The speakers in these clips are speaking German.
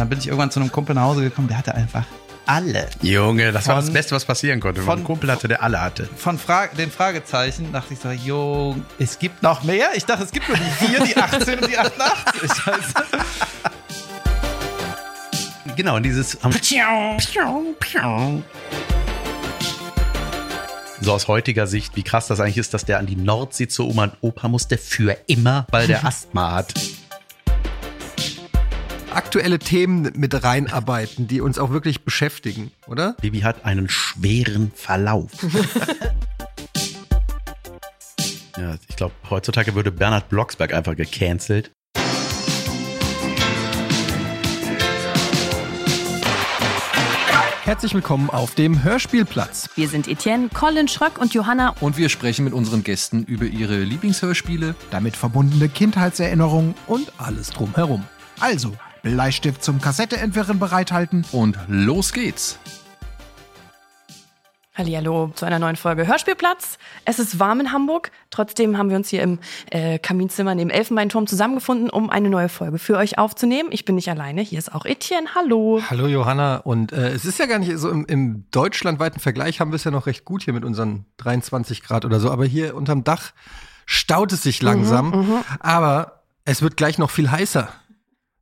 dann bin ich irgendwann zu einem Kumpel nach Hause gekommen, der hatte einfach alle. Junge, das war Von- das Beste, was passieren konnte. Wenn man von- einen Kumpel hatte, der alle hatte. Von Fra den Fragezeichen dachte ich so, jo, es gibt noch mehr. Ich dachte, es gibt nur die 4, die 18 und die 88. Scheiße. Genau, und dieses. So aus heutiger Sicht, wie krass das eigentlich ist, dass der an die Nordsee zur Oma und Opa musste für immer, weil der Asthma hat. Aktuelle Themen mit reinarbeiten, die uns auch wirklich beschäftigen, oder? Bibi hat einen schweren Verlauf. ja, ich glaube, heutzutage würde Bernhard Blocksberg einfach gecancelt. Herzlich willkommen auf dem Hörspielplatz. Wir sind Etienne, Colin, Schröck und Johanna. Und wir sprechen mit unseren Gästen über ihre Lieblingshörspiele. damit verbundene Kindheitserinnerungen und alles drumherum. Also, Bleistift zum Kassetteentwirren bereithalten. Und los geht's. Hallihallo zu einer neuen Folge Hörspielplatz. Es ist warm in Hamburg. Trotzdem haben wir uns hier im äh, Kaminzimmer neben Elfenbeinturm zusammengefunden, um eine neue Folge für euch aufzunehmen. Ich bin nicht alleine. Hier ist auch Etienne. Hallo. Hallo Johanna. Und äh, es ist ja gar nicht so im, im deutschlandweiten Vergleich haben wir es ja noch recht gut hier mit unseren 23 Grad oder so. Aber hier unterm Dach staut es sich langsam. Aber es wird gleich noch viel heißer.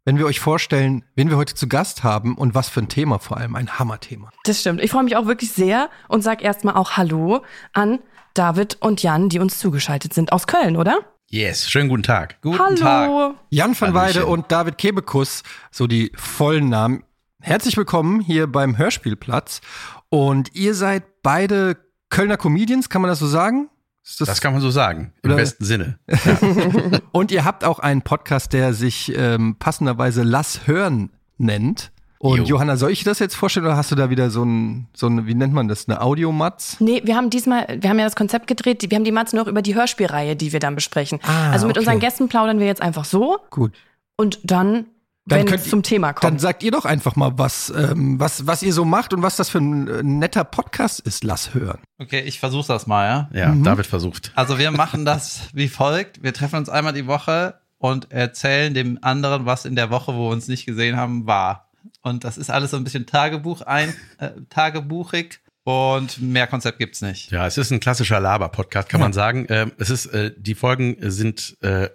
Wenn wir euch vorstellen, wen wir heute zu Gast haben und was für ein Thema vor allem, ein Hammerthema. Das stimmt. Ich freue mich auch wirklich sehr und sag erstmal auch Hallo an David und Jan, die uns zugeschaltet sind aus Köln, oder? Yes, schönen guten Tag. Guten Hallo. Tag. Jan van. Weide und David Kebekus, so die vollen Namen. Herzlich willkommen hier beim Hörspielplatz. Und ihr seid beide Kölner Comedians, kann man das so sagen? Ist Das kann man so sagen, im Oder- besten Sinne. und ihr habt auch einen Podcast, der sich ähm, passenderweise Lass hören nennt. Und Jo. Johanna, soll ich das jetzt vorstellen oder hast du da wieder so ein, so ein wie nennt man das, eine Audiomatz? Nee, wir haben diesmal, wir haben ja das Konzept gedreht, wir haben die Matze noch über die Hörspielreihe, die wir dann besprechen. Ah, also mit okay. unseren Gästen plaudern wir jetzt einfach so Gut. und dann, Dann wenn könnt es ihr- zum Thema Dann kommt. sagt ihr doch einfach mal, was, ähm, was, was ihr so macht und was das für ein äh, netter Podcast ist. Lass hören. Okay, ich versuche das mal, ja. Ja, Mhm. David versucht. Also wir machen das wie folgt. Wir treffen uns einmal die Woche und erzählen dem anderen, was in der Woche, wo wir uns nicht gesehen haben, war. Und das ist alles so ein bisschen Tagebuch ein, äh, tagebuchig und mehr Konzept gibt's nicht. Ja, es ist ein klassischer Laber-Podcast, kann man sagen. Ähm, es ist, äh, die Folgen sind äh,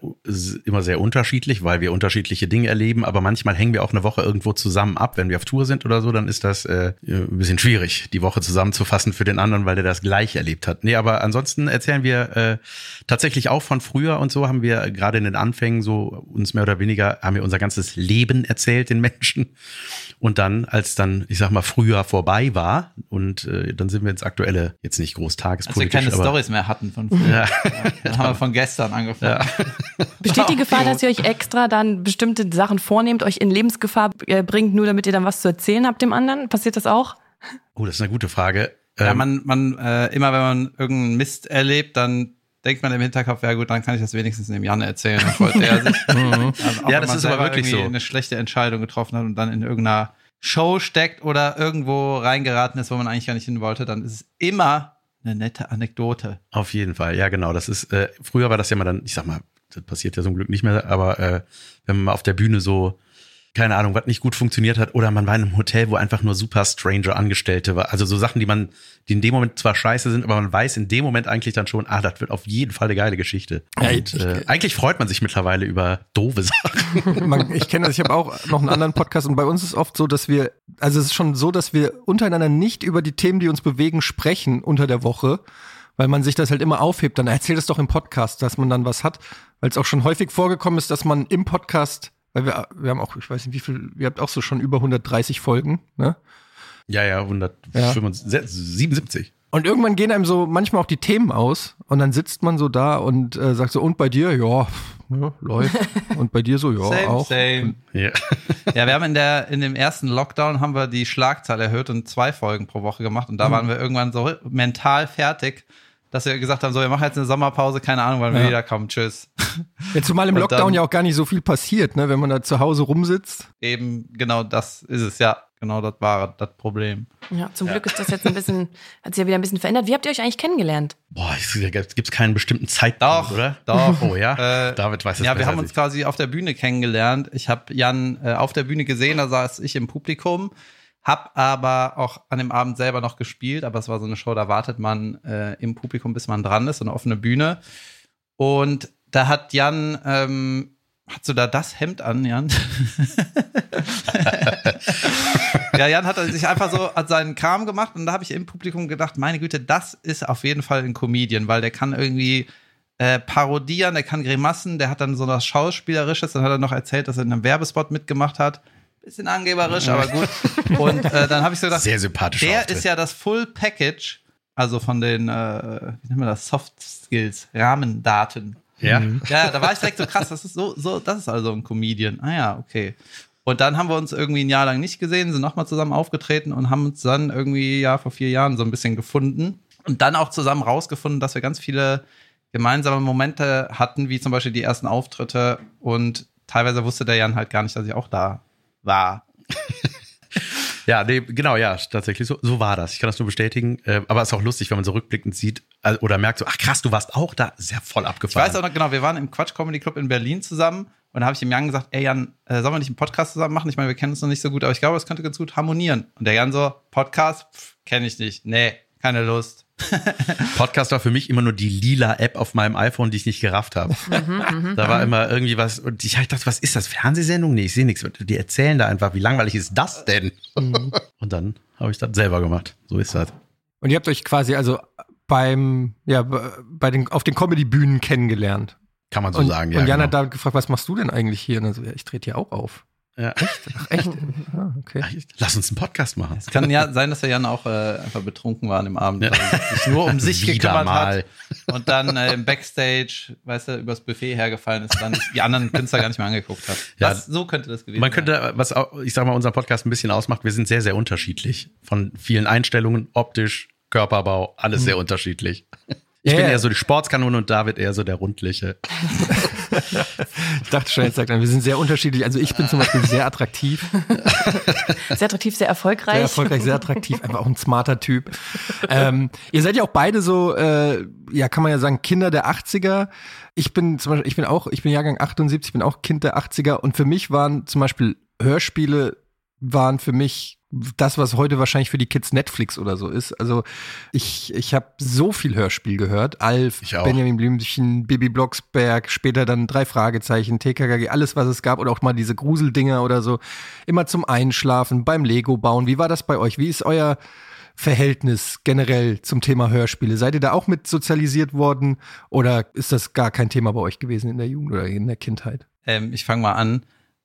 immer sehr unterschiedlich, weil wir unterschiedliche Dinge erleben, aber manchmal hängen wir auch eine Woche irgendwo zusammen ab. Wenn wir auf Tour sind oder so, dann ist das äh, ein bisschen schwierig, die Woche zusammenzufassen für den anderen, weil der das gleich erlebt hat. Nee, aber ansonsten erzählen wir äh, tatsächlich auch von früher und so haben wir gerade in den Anfängen so uns mehr oder weniger, haben wir unser ganzes Leben erzählt den Menschen. Und dann, als dann, ich sag mal, früher vorbei war und äh, dann sind wir ins Aktuelle jetzt nicht groß Als wir tagespolitisch, keine Stories mehr hatten von früher. Ja. Dann haben wir von gestern angefangen. Besteht die Gefahr, dass ihr euch extra dann bestimmte Sachen vornehmt, euch in Lebensgefahr äh, bringt, nur damit ihr dann was zu erzählen habt dem anderen? Passiert das auch? Oh, das ist eine gute Frage. Ja, Ähm, man, man, äh, immer wenn man irgendeinen Mist erlebt, dann denkt man im Hinterkopf, ja gut, dann kann ich das wenigstens dem Jan erzählen. Dann freut er sich. Also auch Ja, wenn das man ist aber wirklich so. eine schlechte Entscheidung getroffen hat und dann in irgendeiner Show steckt oder irgendwo reingeraten ist, wo man eigentlich gar nicht hin wollte, dann ist es immer eine nette Anekdote. Auf jeden Fall, ja genau. Das ist, äh, früher war das ja mal dann, ich sag mal, das passiert ja zum Glück nicht mehr, aber äh, wenn man mal auf der Bühne so, keine Ahnung, was nicht gut funktioniert hat, oder man war in einem Hotel, wo einfach nur super Stranger Angestellte war. Also so Sachen, die man, die in dem Moment zwar scheiße sind, aber man weiß in dem Moment eigentlich dann schon, ah, das wird auf jeden Fall eine geile Geschichte. Und, äh, eigentlich freut man sich mittlerweile über doofe Sachen. Man, ich kenne das, ich habe auch noch einen anderen Podcast und bei uns ist oft so, dass wir, also es ist schon so, dass wir untereinander nicht über die Themen, die uns bewegen, sprechen unter der Woche, weil man sich das halt immer aufhebt. Dann erzählt es doch im Podcast, dass man dann was hat, weil es auch schon häufig vorgekommen ist, dass man im Podcast, weil wir, wir haben auch, ich weiß nicht wie viel, ihr habt auch so schon über 130 Folgen, ne? Ja, ja, 177. Und irgendwann gehen einem so manchmal auch die Themen aus und dann sitzt man so da und äh, sagt so, und bei dir? Ja, ja läuft. Und bei dir so, ja, same, auch. same. Ja. Ja, wir haben in der, in dem ersten Lockdown haben wir die Schlagzahl erhöht und zwei Folgen pro Woche gemacht und da waren wir irgendwann so mental fertig, dass wir gesagt haben, so, wir machen jetzt eine Sommerpause, keine Ahnung, wann wir Ja. wiederkommen, tschüss. Jetzt zumal im Lockdown dann- ja auch gar nicht so viel passiert, ne? Wenn man da zu Hause rumsitzt. Eben genau das ist es, ja. Genau das war das Problem. Ja, zum Glück ist das jetzt ein bisschen, hat sich ja wieder ein bisschen verändert. Wie habt ihr euch eigentlich kennengelernt? Boah, es gibt keinen bestimmten Zeitpunkt, Doch, oder? doch. Oh ja, Äh, David weiß es Ja, wir haben uns ich. quasi auf der Bühne kennengelernt. Ich habe Jan äh, auf der Bühne gesehen, da saß ich im Publikum, hab aber auch an dem Abend selber noch gespielt, aber es war so eine Show, da wartet man äh, im Publikum, bis man dran ist, so eine offene Bühne. Und da hat Jan, ähm, hast du da das Hemd an, Jan? ja, Jan hat sich einfach so hat seinen Kram gemacht und da habe ich im Publikum gedacht, meine Güte, das ist auf jeden Fall ein Comedian, weil der kann irgendwie äh, parodieren, der kann Grimassen, der hat dann so was Schauspielerisches, dann hat er noch erzählt, dass er in einem Werbespot mitgemacht hat. Bisschen angeberisch, aber gut. Und äh, dann habe ich so gedacht, Sehr sympathischer der Auftritt. ist ja das Full Package, also von den, äh, wie nennen wir das, Soft Skills, Rahmendaten. Ja. Ja, da war ich direkt so krass, das ist so, so, das ist also ein Comedian. Ah ja, okay. Und dann haben wir uns irgendwie ein Jahr lang nicht gesehen, sind nochmal zusammen aufgetreten und haben uns dann irgendwie, ja, vor vier Jahren so ein bisschen gefunden. Und dann auch zusammen rausgefunden, dass wir ganz viele gemeinsame Momente hatten, wie zum Beispiel die ersten Auftritte. Und teilweise wusste der Jan halt gar nicht, dass ich auch da war. Ja, nee, genau, ja, tatsächlich, so, so war das. Ich kann das nur bestätigen. Äh, aber es ist auch lustig, wenn man so rückblickend sieht äh, oder merkt so, ach krass, du warst auch da. Sehr voll Ich abgefahren. weiß auch noch genau, wir waren im Quatsch Comedy Club in Berlin zusammen und da habe ich dem Jan gesagt, ey Jan, äh, sollen wir nicht einen Podcast zusammen machen? Ich meine, wir kennen uns noch nicht so gut, aber ich glaube, es könnte ganz gut harmonieren. Und der Jan so, Podcast, kenne ich nicht. Nee, keine Lust. Podcast war für mich immer nur die lila App auf meinem iPhone, die ich nicht gerafft habe. da war immer irgendwie was, und ich dachte, was ist das? Fernsehsendung? Nee, ich sehe nichts. Die erzählen da einfach, wie langweilig ist das denn? und dann habe ich das selber gemacht. So ist das. Und ihr habt euch quasi also beim, ja, bei den, auf den Comedy-Bühnen kennengelernt. Kann man so und, sagen, ja. und Jan genau. hat David gefragt, was machst du denn eigentlich hier? Und er so, ja, ich trete hier auch auf. Ja. Ach, echt? ah, okay. Lass uns einen Podcast machen. Es kann ja sein, dass der Jan auch äh, einfach betrunken war an dem Abend, Ja. weil er sich nur um sich Wieder gekümmert mal. hat und dann äh, im Backstage, weißt du, übers Buffet hergefallen ist, dann die anderen Künstler gar nicht mehr angeguckt hat. Ja. Das, so könnte das gewesen Man sein. könnte, was auch, ich sag mal, unseren Podcast ein bisschen ausmacht, wir sind sehr, sehr unterschiedlich. Von vielen Einstellungen, optisch, Körperbau, alles sehr unterschiedlich. Ich Ja, bin ja. eher so die Sportskanone und David eher so der rundliche. Ich dachte schon, jetzt sagt er, wir sind sehr unterschiedlich. Also ich bin zum Beispiel sehr attraktiv, Sehr attraktiv, sehr erfolgreich. sehr erfolgreich, sehr attraktiv, einfach auch ein smarter Typ. Ähm, ihr seid ja auch beide so, äh, ja, kann man ja sagen, Kinder der 80er. Ich bin zum Beispiel, ich bin auch, ich bin Jahrgang 78, ich bin auch Kind der 80er und für mich waren zum Beispiel Hörspiele waren für mich das, was heute wahrscheinlich für die Kids Netflix oder so ist. Also ich, ich habe so viel Hörspiel gehört. Alf. Benjamin Blümchen, Bibi Blocksberg, später dann drei Fragezeichen, TKKG, alles, was es gab oder auch mal diese Gruseldinger oder so. Immer zum Einschlafen, beim Lego bauen. Wie war das bei euch? Wie ist euer Verhältnis generell zum Thema Hörspiele? Seid ihr da auch mit sozialisiert worden oder ist das gar kein Thema bei euch gewesen in der Jugend oder in der Kindheit? Ähm, ich fange mal an.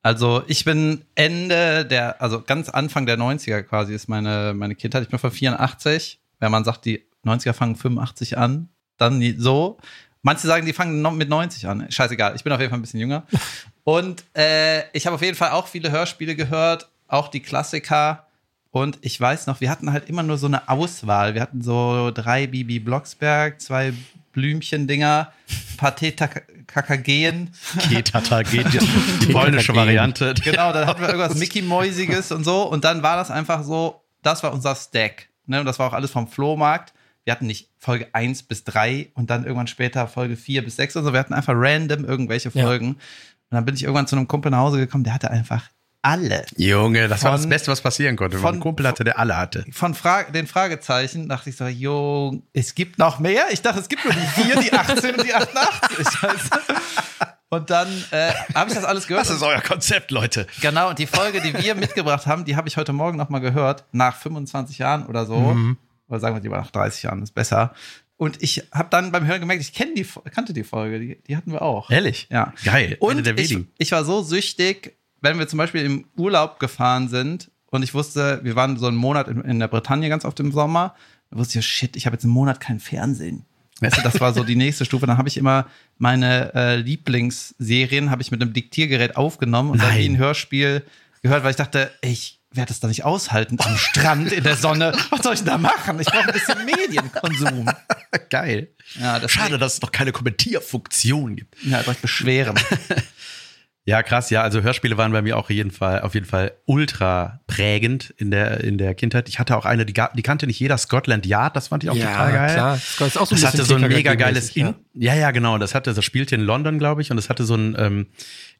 Also ich bin Ende der, also ganz Anfang der 90er quasi ist meine, meine Kindheit. Ich bin von 84. Wenn man sagt, die 90er fangen 85 an, dann so. Manche sagen, die fangen mit 90 an. Scheißegal, ich bin auf jeden Fall ein bisschen jünger. Und äh, ich habe auf jeden Fall auch viele Hörspiele gehört, auch die Klassiker. Und ich weiß noch, wir hatten halt immer nur so eine Auswahl. Wir hatten so drei Bibi Blocksberg, zwei Blümchen-Dinger, ein paar Kakageen. Ketata geht die polnische Variante. Genau, dann hatten wir irgendwas Mickey-Mäusiges und so. Und dann war das einfach so, das war unser Stack. Ne? Und das war auch alles vom Flohmarkt. Wir hatten nicht Folge 1 bis 3 und dann irgendwann später Folge 4 bis 6 und so. Wir hatten einfach random irgendwelche Ja. Folgen. Und dann bin ich irgendwann zu einem Kumpel nach Hause gekommen, der hatte einfach alle. Junge, das war Von- das Beste, was passieren konnte. Von- einen Kumpel hatte, der alle hatte. Von Fra den Fragezeichen dachte ich so, jo, es gibt noch mehr. Ich dachte, es gibt nur die 4, die 18 und die 88. Weißt du? Und dann äh, habe ich das alles gehört. Das ist euer Konzept, Leute. Genau, und die Folge, die wir mitgebracht haben, die habe ich heute Morgen nochmal gehört, nach 25 Jahren oder so. Mhm. Oder sagen wir lieber nach 30 Jahren, ist besser. Und ich habe dann beim Hören gemerkt, ich kenn die, kannte die Folge, die, die hatten wir auch. Ehrlich? Ja. Geil. Und ich, ich war so süchtig, wenn wir zum Beispiel im Urlaub gefahren sind und ich wusste, wir waren so einen Monat in, in der Bretagne ganz oft im Sommer, da wusste ich, shit, ich habe jetzt einen Monat kein Fernsehen. Weißt du, das war so die nächste Stufe. Dann habe ich immer meine äh, Lieblingsserien habe ich mit einem Diktiergerät aufgenommen und dann Nein. wie ein Hörspiel gehört, weil ich dachte, ich werde das da nicht aushalten am Strand in der Sonne. Was soll ich denn da machen? Ich brauche ein bisschen Medienkonsum. Geil. Ja, Schade, dass es noch keine Kommentierfunktion gibt. Ja, direkt beschweren. Ja, krass, ja. Also Hörspiele waren bei mir auch jeden Fall, auf jeden Fall ultra prägend in der, in der Kindheit. Ich hatte auch eine, die, die kannte nicht jeder, Scotland Yard, das fand ich auch total geil. klar. Das ist auch so ein Das hatte so ein mega geiles mäßig, In ja. ja, genau. Das hatte, das spielte in London, glaube ich, und das hatte so ein ähm,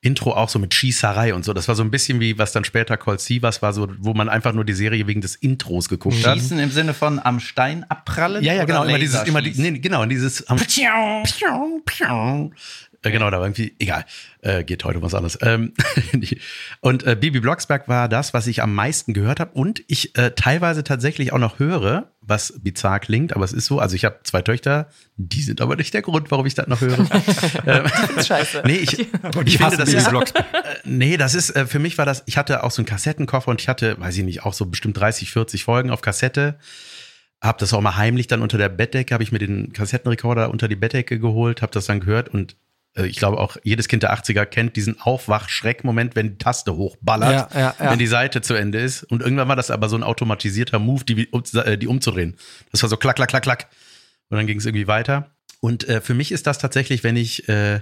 Intro auch so mit Schießerei und so. Das war so ein bisschen wie, was dann später Sea was war, so, wo man einfach nur die Serie wegen des Intros geguckt hat. Schießen im Sinne von am Stein abprallen? Ja, ja, genau, oder immer dieses, immer die, nee, genau, und dieses am Piau, piau. Äh, Genau, da war irgendwie, egal, äh, geht heute was anderes. Ähm, und äh, Bibi Blocksberg war das, was ich am meisten gehört habe und ich äh, teilweise tatsächlich auch noch höre, was bizarr klingt, aber es ist so, also ich habe zwei Töchter, die sind aber nicht der Grund, warum ich das noch höre. ähm, Scheiße. nee, ich, ich finde, hassen das ist, Blocksberg. äh, nee, das ist, äh, für mich war das, ich hatte auch so einen Kassettenkoffer und ich hatte, weiß ich nicht, auch so bestimmt 30, 40 Folgen auf Kassette. Hab das auch mal heimlich dann unter der Bettdecke, habe ich mir den Kassettenrekorder unter die Bettdecke geholt, habe das dann gehört und ich glaube auch jedes Kind der 80er kennt diesen Aufwach-Schreck-Moment, wenn die Taste hochballert, Ja, ja, ja. wenn die Seite zu Ende ist. Und irgendwann war das aber so ein automatisierter Move, die, äh, die umzudrehen. Das war so klack, klack, klack, klack. Und dann ging es irgendwie weiter. Und äh, für mich ist das tatsächlich, wenn ich äh,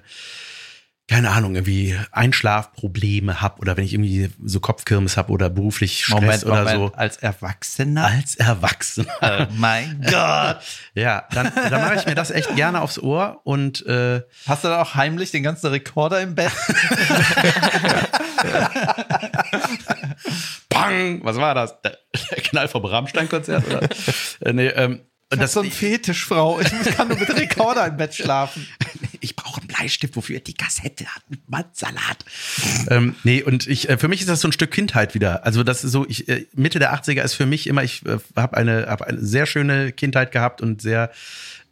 keine Ahnung, irgendwie Einschlafprobleme hab oder wenn ich irgendwie so Kopfkirmes hab oder beruflich Stress Moment, oder Moment. so. Als Erwachsener? Als Erwachsener. Oh mein Gott. Ja, dann, dann mache ich mir das echt gerne aufs Ohr und äh, Hast du da auch heimlich den ganzen Rekorder im Bett? Pang! Was war das? Der, der Knall vom Rammstein-Konzert? Oder? äh, nee, ähm, und das, so ein Fetischfrau. Ich kann nur mit Rekorder im Bett schlafen. ich brauche einen Bleistift, wofür die Kassette hat, mit Mandsalat. ähm, nee, und ich, äh, für mich ist das so ein Stück Kindheit wieder. Also das ist so, ich, äh, Mitte der 80er ist für mich immer, ich äh, habe eine, hab eine sehr schöne Kindheit gehabt und sehr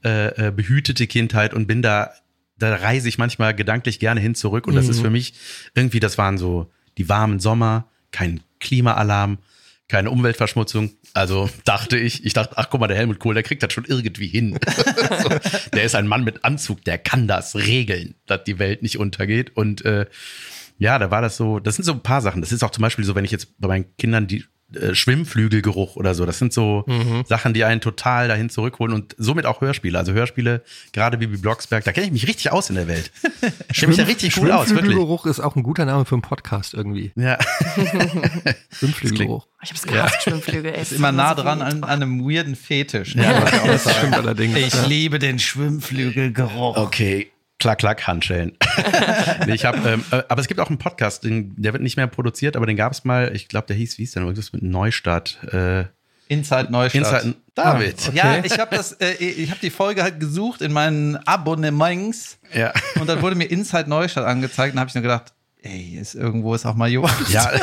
äh, äh, behütete Kindheit und bin da, da reise ich manchmal gedanklich gerne hin zurück. Und das ist für mich irgendwie, das waren so die warmen Sommer, kein Klimaalarm, keine Umweltverschmutzung. Also dachte ich, ich dachte, ach guck mal, der Helmut Kohl, der kriegt das schon irgendwie hin. so, der ist ein Mann mit Anzug, der kann das regeln, dass die Welt nicht untergeht. Und äh, ja, da war das so, das sind so ein paar Sachen. Das ist auch zum Beispiel so, wenn ich jetzt bei meinen Kindern die äh, Schwimmflügelgeruch oder so, das sind so Sachen, die einen total dahin zurückholen und somit auch Hörspiele. Also Hörspiele, gerade Bibi Blocksberg, da kenne ich mich richtig aus in der Welt. Ich kenne mich da richtig cool aus, wirklich. Schwimmflügelgeruch ist auch ein guter Name für einen Podcast irgendwie. Ja. Schwimmflügelgeruch. Ich hab's gehasst, Schwimmflügel. Ey, Ist immer nah dran an, an einem weirden Fetisch. Ja, das stimmt allerdings. Ich liebe den Schwimmflügelgeruch. Okay. Klack, klack, Handschellen. nee, ich hab, ähm, äh, aber es gibt auch einen Podcast, den, der wird nicht mehr produziert, aber den gab es mal, ich glaube, der hieß, wie hieß der noch? Irgendwas mit Neustadt. Äh, Inside Neustadt. Inside, David. Ah, okay. Ja, ich habe das, äh, ich habe die Folge halt gesucht in meinen Abonnements Ja. und dann wurde mir Inside Neustadt angezeigt und habe ich nur gedacht, ey, ist irgendwo ist auch mal Jonas. Ja,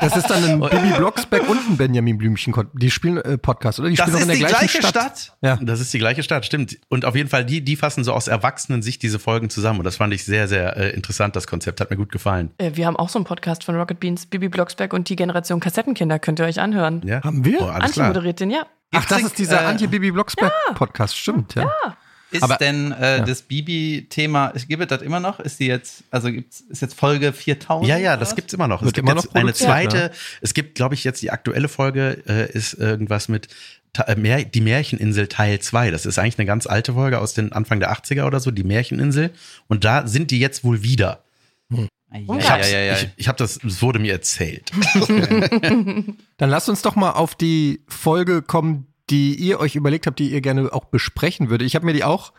Das ist dann ein Bibi Blocksberg und ein Benjamin Blümchen. Die spielen äh, Podcast, oder? Die das spielen ist auch in der die gleichen gleiche Stadt. Stadt. Ja. das ist die gleiche Stadt, stimmt. Und auf jeden Fall, die, die fassen so aus Erwachsenen-Sicht diese Folgen zusammen. Und das fand ich sehr, sehr äh, interessant, das Konzept. Hat mir gut gefallen. Äh, Wir haben auch so einen Podcast von Rocket Beans, Bibi Blocksberg und die Generation Kassettenkinder. Könnt ihr euch anhören. Ja? Haben wir? Oh, Antje moderiert den, ja. Ach, das ist dieser Äh, Antje-Bibi Blocksberg-Podcast, stimmt, ja. Ist Aber- denn äh, das Bibi-Thema, gibt es das immer noch? Ist die jetzt, also gibt's, ist jetzt Folge 4000? Ja, ja, das was? gibt's immer noch. Wird es gibt immer noch eine zweite, ja. es gibt, glaube ich, jetzt die aktuelle Folge äh, ist irgendwas mit äh, Mär, die Märcheninsel Teil 2. Das ist eigentlich eine ganz alte Folge aus den Anfang der 80er oder so, die Märcheninsel. Und da sind die jetzt wohl wieder. Ja, Ich ja, hab's, ja, ja, ja. ich, ich hab das, es wurde mir erzählt. Dann lasst uns doch mal auf die Folge kommen, die ihr euch überlegt habt, die ihr gerne auch besprechen würdet. Ich habe mir die auch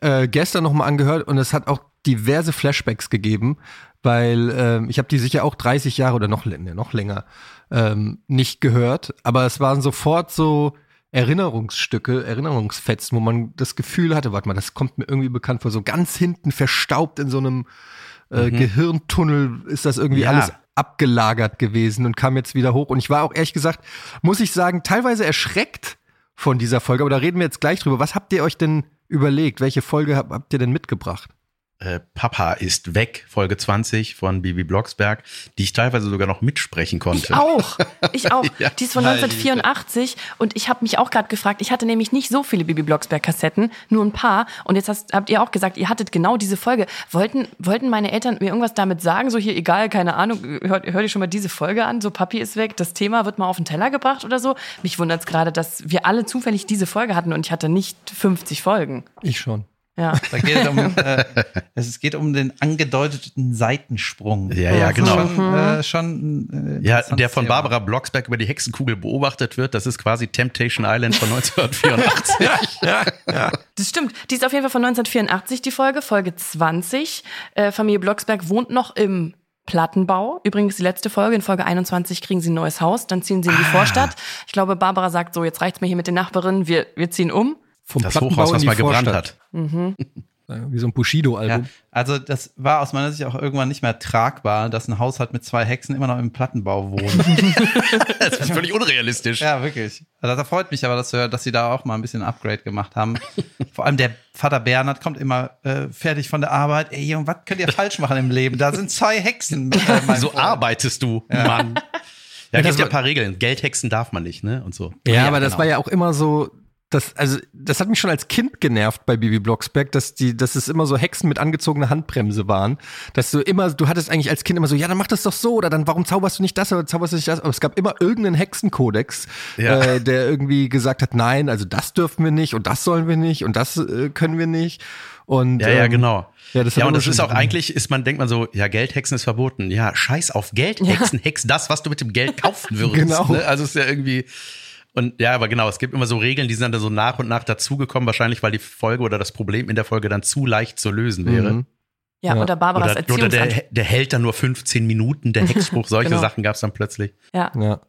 äh, gestern noch mal angehört und es hat auch diverse Flashbacks gegeben, weil ähm, ich habe die sicher auch 30 Jahre oder noch, nee, noch länger ähm, nicht gehört, aber es waren sofort so Erinnerungsstücke, Erinnerungsfetzen, wo man das Gefühl hatte, warte mal, das kommt mir irgendwie bekannt vor, so ganz hinten verstaubt in so einem äh, Gehirntunnel ist das irgendwie Ja. alles abgelagert gewesen und kam jetzt wieder hoch. Und ich war auch ehrlich gesagt, muss ich sagen, teilweise erschreckt von dieser Folge, aber da reden wir jetzt gleich drüber. Was habt ihr euch denn überlegt? Welche Folge habt, ihr denn mitgebracht? Äh, Papa ist weg, Folge 20 von Bibi Blocksberg, die ich teilweise sogar noch mitsprechen konnte. Ich auch. Ich auch. Ja, die ist von Alter. 1984 und ich habe mich auch gerade gefragt, ich hatte nämlich nicht so viele Bibi Blocksberg Kassetten, nur ein paar und jetzt hast, habt ihr auch gesagt, ihr hattet genau diese Folge. Wollten wollten meine Eltern mir irgendwas damit sagen, so hier egal, keine Ahnung, hört, hört ihr schon mal diese Folge an, so Papi ist weg, das Thema wird mal auf den Teller gebracht oder so? Mich wundert es gerade, dass wir alle zufällig diese Folge hatten und ich hatte nicht 50 Folgen. Ich schon. Ja. Da geht es um, äh, es geht um den angedeuteten Seitensprung. Ja, ja, genau. Schon, äh, schon äh, Ja, der von. Barbara Blocksberg über die Hexenkugel beobachtet wird, das ist quasi Temptation Island von 1984. Das stimmt. Die ist auf jeden Fall von 1984, die Folge, Folge 20. Äh, Familie Blocksberg wohnt noch im Plattenbau. Übrigens die letzte Folge. In Folge 21 kriegen sie ein neues Haus, dann ziehen sie in die Vorstadt. Ich glaube, Barbara sagt so, jetzt reicht's mir hier mit den Nachbarinnen, wir, wir ziehen um. Vom Das Plattenbau Hochhaus, in was die mal gebrannt Vorstadt. hat. Ja, Wie so ein Bushido-Album. Ja, also das war aus meiner Sicht auch irgendwann nicht mehr tragbar, dass ein Haushalt mit zwei Hexen immer noch im Plattenbau wohnt. Das ist völlig unrealistisch. ja, wirklich. Also das freut mich aber, dass, wir, dass sie da auch mal ein bisschen Upgrade gemacht haben. Vor allem der Vater Bernhard kommt immer äh, fertig von der Arbeit. Ey, Junge, was könnt ihr falsch machen im Leben? Da sind zwei Hexen. Äh, mein so Freund. arbeitest du, Mann. Ja, das gibt ja ein paar Regeln. Geldhexen darf man nicht, ne? Und so. Ja, aber das genau. war ja auch immer so, das, also, das hat mich schon als Kind genervt bei Bibi Blocksberg, dass die, dass es immer so Hexen mit angezogener Handbremse waren. Dass du immer, du hattest eigentlich als Kind immer so, ja, dann mach das doch so, oder dann warum zauberst du nicht das oder zauberst du nicht das? Aber es gab immer irgendeinen Hexenkodex, Ja. äh, der irgendwie gesagt hat, nein, also das dürfen wir nicht und das sollen wir nicht und das äh, können wir nicht. Und, Ja, ja, ähm, genau. Ja, das hat ja, und das ist auch eigentlich, ist man, denkt man so, ja, Geldhexen ist verboten. Ja, scheiß auf Geldhexen, hex das, was du mit dem Geld kaufen würdest. Genau. Ne? Also ist ja irgendwie. Und ja, aber genau, es gibt immer so Regeln, die sind dann so nach und nach dazugekommen, wahrscheinlich, weil die Folge oder das Problem in der Folge dann zu leicht zu lösen wäre. Mhm. Ja, Ja. oder Barbaras Oder, oder Erziehungsanspruch. der, der hält dann nur 15 Minuten, der Hexspruch, solche Genau. Sachen gab es dann plötzlich. Ja. Ja.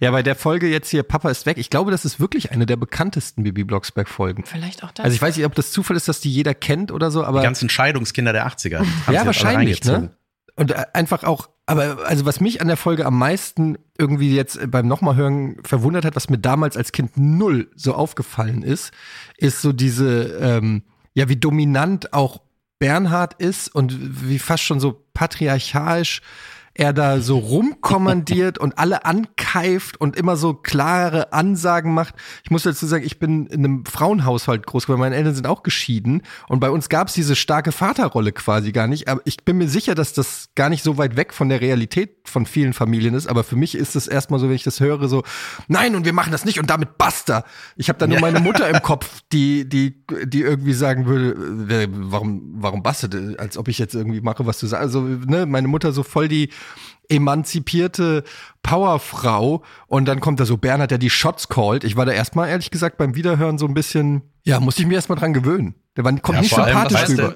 Ja, bei der Folge jetzt hier, Papa ist weg, ich glaube, das ist wirklich eine der bekanntesten Bibi Blocksberg-Folgen. Vielleicht auch das. Also ich weiß nicht, ob das Zufall ist, dass die jeder kennt oder so, aber Die ganzen Scheidungskinder der 80er. die haben sie ja, wahrscheinlich, ne? Und äh, einfach auch, aber also was mich an der Folge am meisten irgendwie jetzt beim nochmal hören verwundert hat, was mir damals als Kind null so aufgefallen ist, ist so diese, ähm, ja, wie dominant auch Bernhard ist und wie fast schon so patriarchalisch er da so rumkommandiert und alle ankeift und immer so klare Ansagen macht. Ich muss dazu sagen, ich bin in einem Frauenhaushalt groß geworden. Meine Eltern sind auch geschieden und bei uns gab es diese starke Vaterrolle quasi gar nicht. Aber ich bin mir sicher, dass das gar nicht so weit weg von der Realität von vielen Familien ist. Aber für mich ist es erstmal so, wenn ich das höre, so, nein, und wir machen das nicht und damit basta. Ich habe da nur meine Mutter im Kopf, die, die, die irgendwie sagen würde, äh, warum, warum bastet, als ob ich jetzt irgendwie mache, was du sagst. Also, ne, meine Mutter so voll die emanzipierte Powerfrau und dann kommt da so Bernhard, der die Shots callt. Ich war da erstmal, ehrlich gesagt, beim Wiederhören so ein bisschen, ja, musste ich mir erstmal dran gewöhnen. Der war, kommt Ja, nicht allem, sympathisch du, rüber.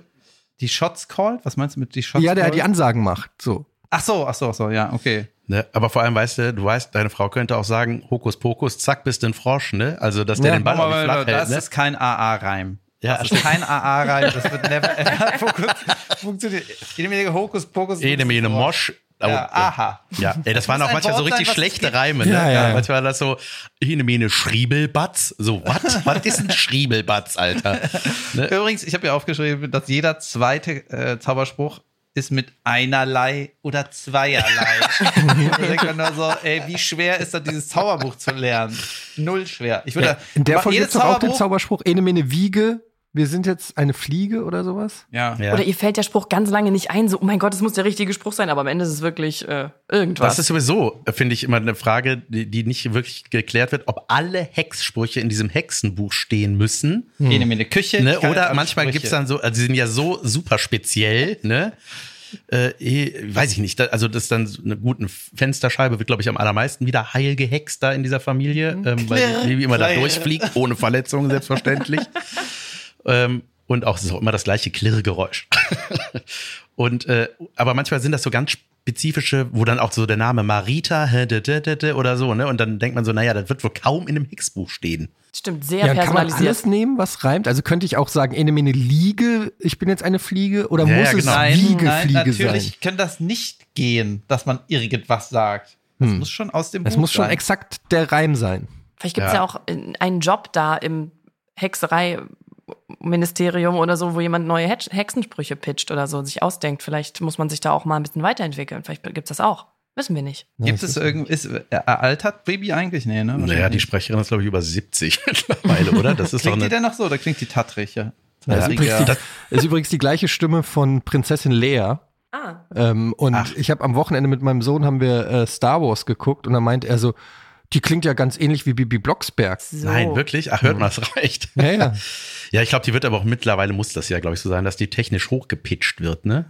Die Shots called? Was meinst du mit die Shots Ja, der called? die Ansagen macht, so. Ach so, ach so, ach so, ja, okay. Ne? Aber vor allem, weißt du, du weißt, deine Frau könnte auch sagen, Hokus Pokus, zack, bist du ein Frosch, ne? Also, dass der Ja. den Ball nicht flach das hält, ne? ist kein AA-Reim. Ja, das ist kein AA-Reim, das wird never ever funktionieren. Jede Menge Hokus Pokus. Ene, mene, Mosch. Oh, Ja, aha. Ja, ey, das waren auch manchmal so Wort sein, richtig es schlechte gibt. Reime, ne? Ja, ja, ja. Manchmal war das so, Ene, mene, Schriebelbatz. So, was? Was ist ein Schriebelbatz, Alter? Ne? Übrigens, ich habe ja aufgeschrieben, dass jeder zweite äh, Zauberspruch ist mit einerlei oder zweierlei. da denkt man nur so, ey, wie schwer ist das, dieses Zauberbuch zu lernen? Null schwer. Ich würde, Ja, in der Folge gibt's doch auch den Zauberspruch, ene mene Wiege, wir sind jetzt eine Fliege oder sowas. Ja. Ja. Oder ihr fällt der Spruch ganz lange nicht ein, so, oh mein Gott, das muss der richtige Spruch sein, aber am Ende ist es wirklich äh, irgendwas. Das ist sowieso, finde ich, immer eine Frage, die, die nicht wirklich geklärt wird, ob alle Hexsprüche in diesem Hexenbuch stehen müssen. Ene, mene, Küche. Ne? Ich kann Oder manchmal Sprüche. gibt's dann so, also die sind ja so super speziell, ne? Äh, eh, weiß ich nicht, also das ist dann so eine gute Fensterscheibe wird, glaube ich, am allermeisten wieder heil gehext da in dieser Familie, ähm, weil die Baby immer da durchfliegt, ohne Verletzungen selbstverständlich. ähm, und auch, es ist auch immer das gleiche Klirrgeräusch. und, äh, aber manchmal sind das so ganz spezifische, wo dann auch so der Name Marita hä, dä, dä, dä, dä, oder so, ne? Und dann denkt man so, naja, das wird wohl kaum in einem Hexbuch stehen. Stimmt, sehr Ja, kann man alles nehmen, was reimt? Also könnte ich auch sagen, ene mene Liege, ich bin jetzt eine Fliege oder Ja, muss ja, es genau. Nein, Wiege, nein, Fliege natürlich sein? kann das nicht gehen, dass man irgendwas sagt. Das muss schon aus dem Das Buch muss schon sein. exakt der Reim sein. Vielleicht gibt es ja. Ja. auch in- einen Job da im Hexerei-Ministerium oder so, wo jemand neue Hex Hexensprüche pitcht oder so, sich ausdenkt. Vielleicht muss man sich da auch mal ein bisschen weiterentwickeln. Vielleicht gibt es das auch. Wissen wir nicht. Gibt es irgend ist äh, altert Baby eigentlich? Nee, ne? Naja, die Sprecherin ist, glaube ich, über 70 mittlerweile, oder? Das ist doch Klingt die eine. denn noch so? Da klingt die tattrig, ja. Das ist, Ja. übrigens die, ist übrigens die gleiche Stimme von Prinzessin Lea. Ah. Ähm, und Ach. ich habe am Wochenende mit meinem Sohn haben wir äh, Star Wars geguckt und dann meint er so, Die klingt ja ganz ähnlich wie Bibi Blocksberg. So. Nein, wirklich? Ach, hört mal, das reicht. Ja, ja. Ja, ich glaube, die wird aber auch mittlerweile muss das ja, glaube ich, so sein, dass die technisch hochgepitcht wird, ne?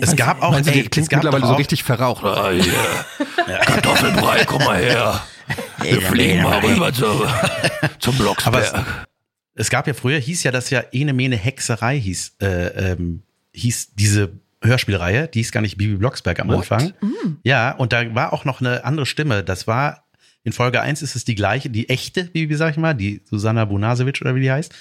es gab auch, die ey, es klingt mittlerweile so richtig verraucht. Ah, hier. Kartoffelbrei, komm mal her. Wir fliegen mal rüber zu, zum Blocksberg. Aber es gab ja früher, hieß ja, dass ja Ene Mene Hexerei hieß, äh, ähm, hieß diese Hörspielreihe, die hieß gar nicht Bibi Blocksberg am Anfang. Ja, und da war auch noch eine andere Stimme. Das war, in Folge 1 ist es die gleiche, die echte Bibi, sag ich mal, die Susanna Bunasewitsch oder wie die heißt.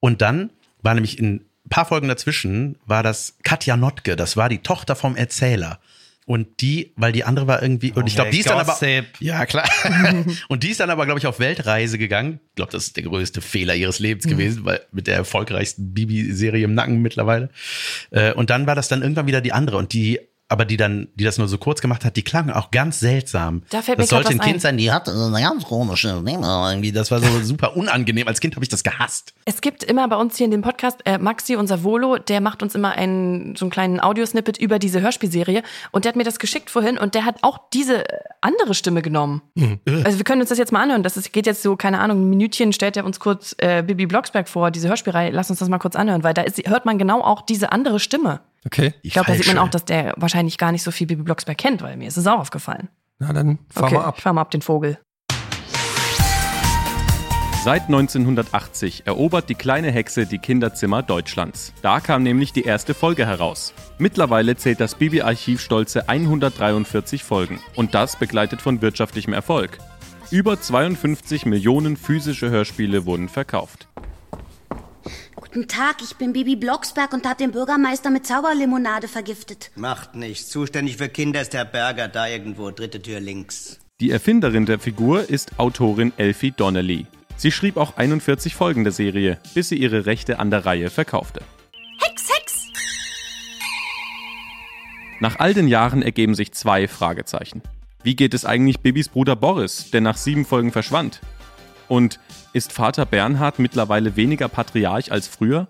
Und dann war nämlich in ein paar Folgen dazwischen, war das Katja Notke, das war die Tochter vom Erzähler. Und die, weil die andere war irgendwie, und ich glaube, der die ist dann aber, ja, klar. und die ist dann aber, glaube ich, auf Weltreise gegangen. Ich glaube, das ist der größte Fehler ihres Lebens gewesen, weil mit der erfolgreichsten Bibi-Serie im Nacken mittlerweile. Äh, Und dann war das dann irgendwann wieder die andere. Und die, aber die dann, die das nur so kurz gemacht hat, die klangen auch ganz seltsam. Da fällt das sollte ein Kind ein. sein, die hatte so eine ganz komische, ne, irgendwie, das war so super unangenehm. Als Kind habe ich das gehasst. Es gibt immer bei uns hier in dem Podcast, äh, Maxi, unser Volo, der macht uns immer einen, so einen kleinen Audiosnippet über diese Hörspielserie und der hat mir das geschickt vorhin und der hat auch diese äh, andere Stimme genommen. Also wir können uns das jetzt mal anhören. Das ist, geht jetzt so, keine Ahnung, ein Minütchen, stellt er uns kurz äh, Bibi Blocksberg vor, diese Hörspielreihe. Lass uns das mal kurz anhören, weil da ist, hört man genau auch diese andere Stimme. Okay, Die Ich glaube, da sieht man auch, dass der wahrscheinlich gar nicht so viel Bibi Blocksberg kennt, weil mir ist es auch aufgefallen. na dann fahr okay, mal ab. ich fahr mal ab den Vogel. Seit 1980 erobert die kleine Hexe die Kinderzimmer Deutschlands. Da kam nämlich die erste Folge heraus. Mittlerweile zählt das Bibi-Archiv stolze 143 Folgen. Und das begleitet von wirtschaftlichem Erfolg. Über 52 Millionen physische Hörspiele wurden verkauft. Guten Tag, ich bin Bibi Blocksberg und habe den Bürgermeister mit Zauberlimonade vergiftet. Macht nichts. Zuständig für Kinder ist der Berger da irgendwo, dritte Tür links. Die Erfinderin der Figur ist Autorin Elfie Donnelly. Sie schrieb auch 41 Folgen der Serie, bis sie ihre Rechte an der Reihe verkaufte. Hex, Hex! Nach all den Jahren ergeben sich zwei Fragezeichen. Wie geht es eigentlich Bibis Bruder Boris, der nach sieben Folgen verschwand? Und ist Vater Bernhard mittlerweile weniger Patriarch als früher?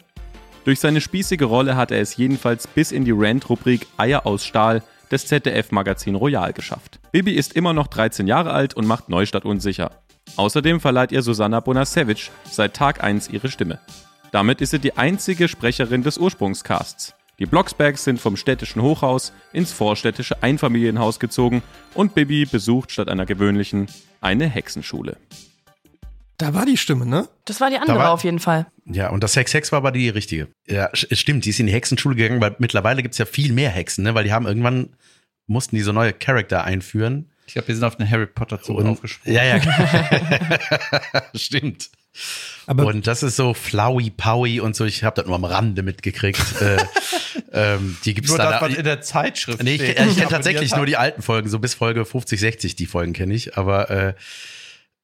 Durch seine spießige Rolle hat er es jedenfalls bis in die Rant-Rubrik Eier aus Stahl des ZDF-Magazin Royal geschafft. Bibi ist immer noch 13 Jahre alt und macht Neustadt unsicher. Außerdem verleiht ihr Susanna Bonasewicz seit Tag 1 ihre Stimme. Damit ist sie die einzige Sprecherin des Ursprungscasts. Die Blocksbergs sind vom städtischen Hochhaus ins vorstädtische Einfamilienhaus gezogen und Bibi besucht statt einer gewöhnlichen eine Hexenschule. Da war die Stimme, ne? Das war die andere war- auf jeden Fall. Ja, und das Hex Hex war aber die richtige. Ja, es stimmt, die ist in die Hexenschule gegangen, weil mittlerweile gibt's ja viel mehr Hexen, ne? Weil die haben irgendwann, mussten die so neue Charakter einführen. Ich glaube, wir sind auf den Harry Potter Zug Und- aufgesprungen. Ja, ja. Stimmt. Aber und das ist so Flowey Powy und so. Ich habe das nur am Rande mitgekriegt. äh, ähm, die gibt's Nur da. das, da was in der Zeitschrift nee, ich, steht. ich kenne tatsächlich nur die alten Folgen, so bis Folge 50, 60, die Folgen kenne ich. Aber äh,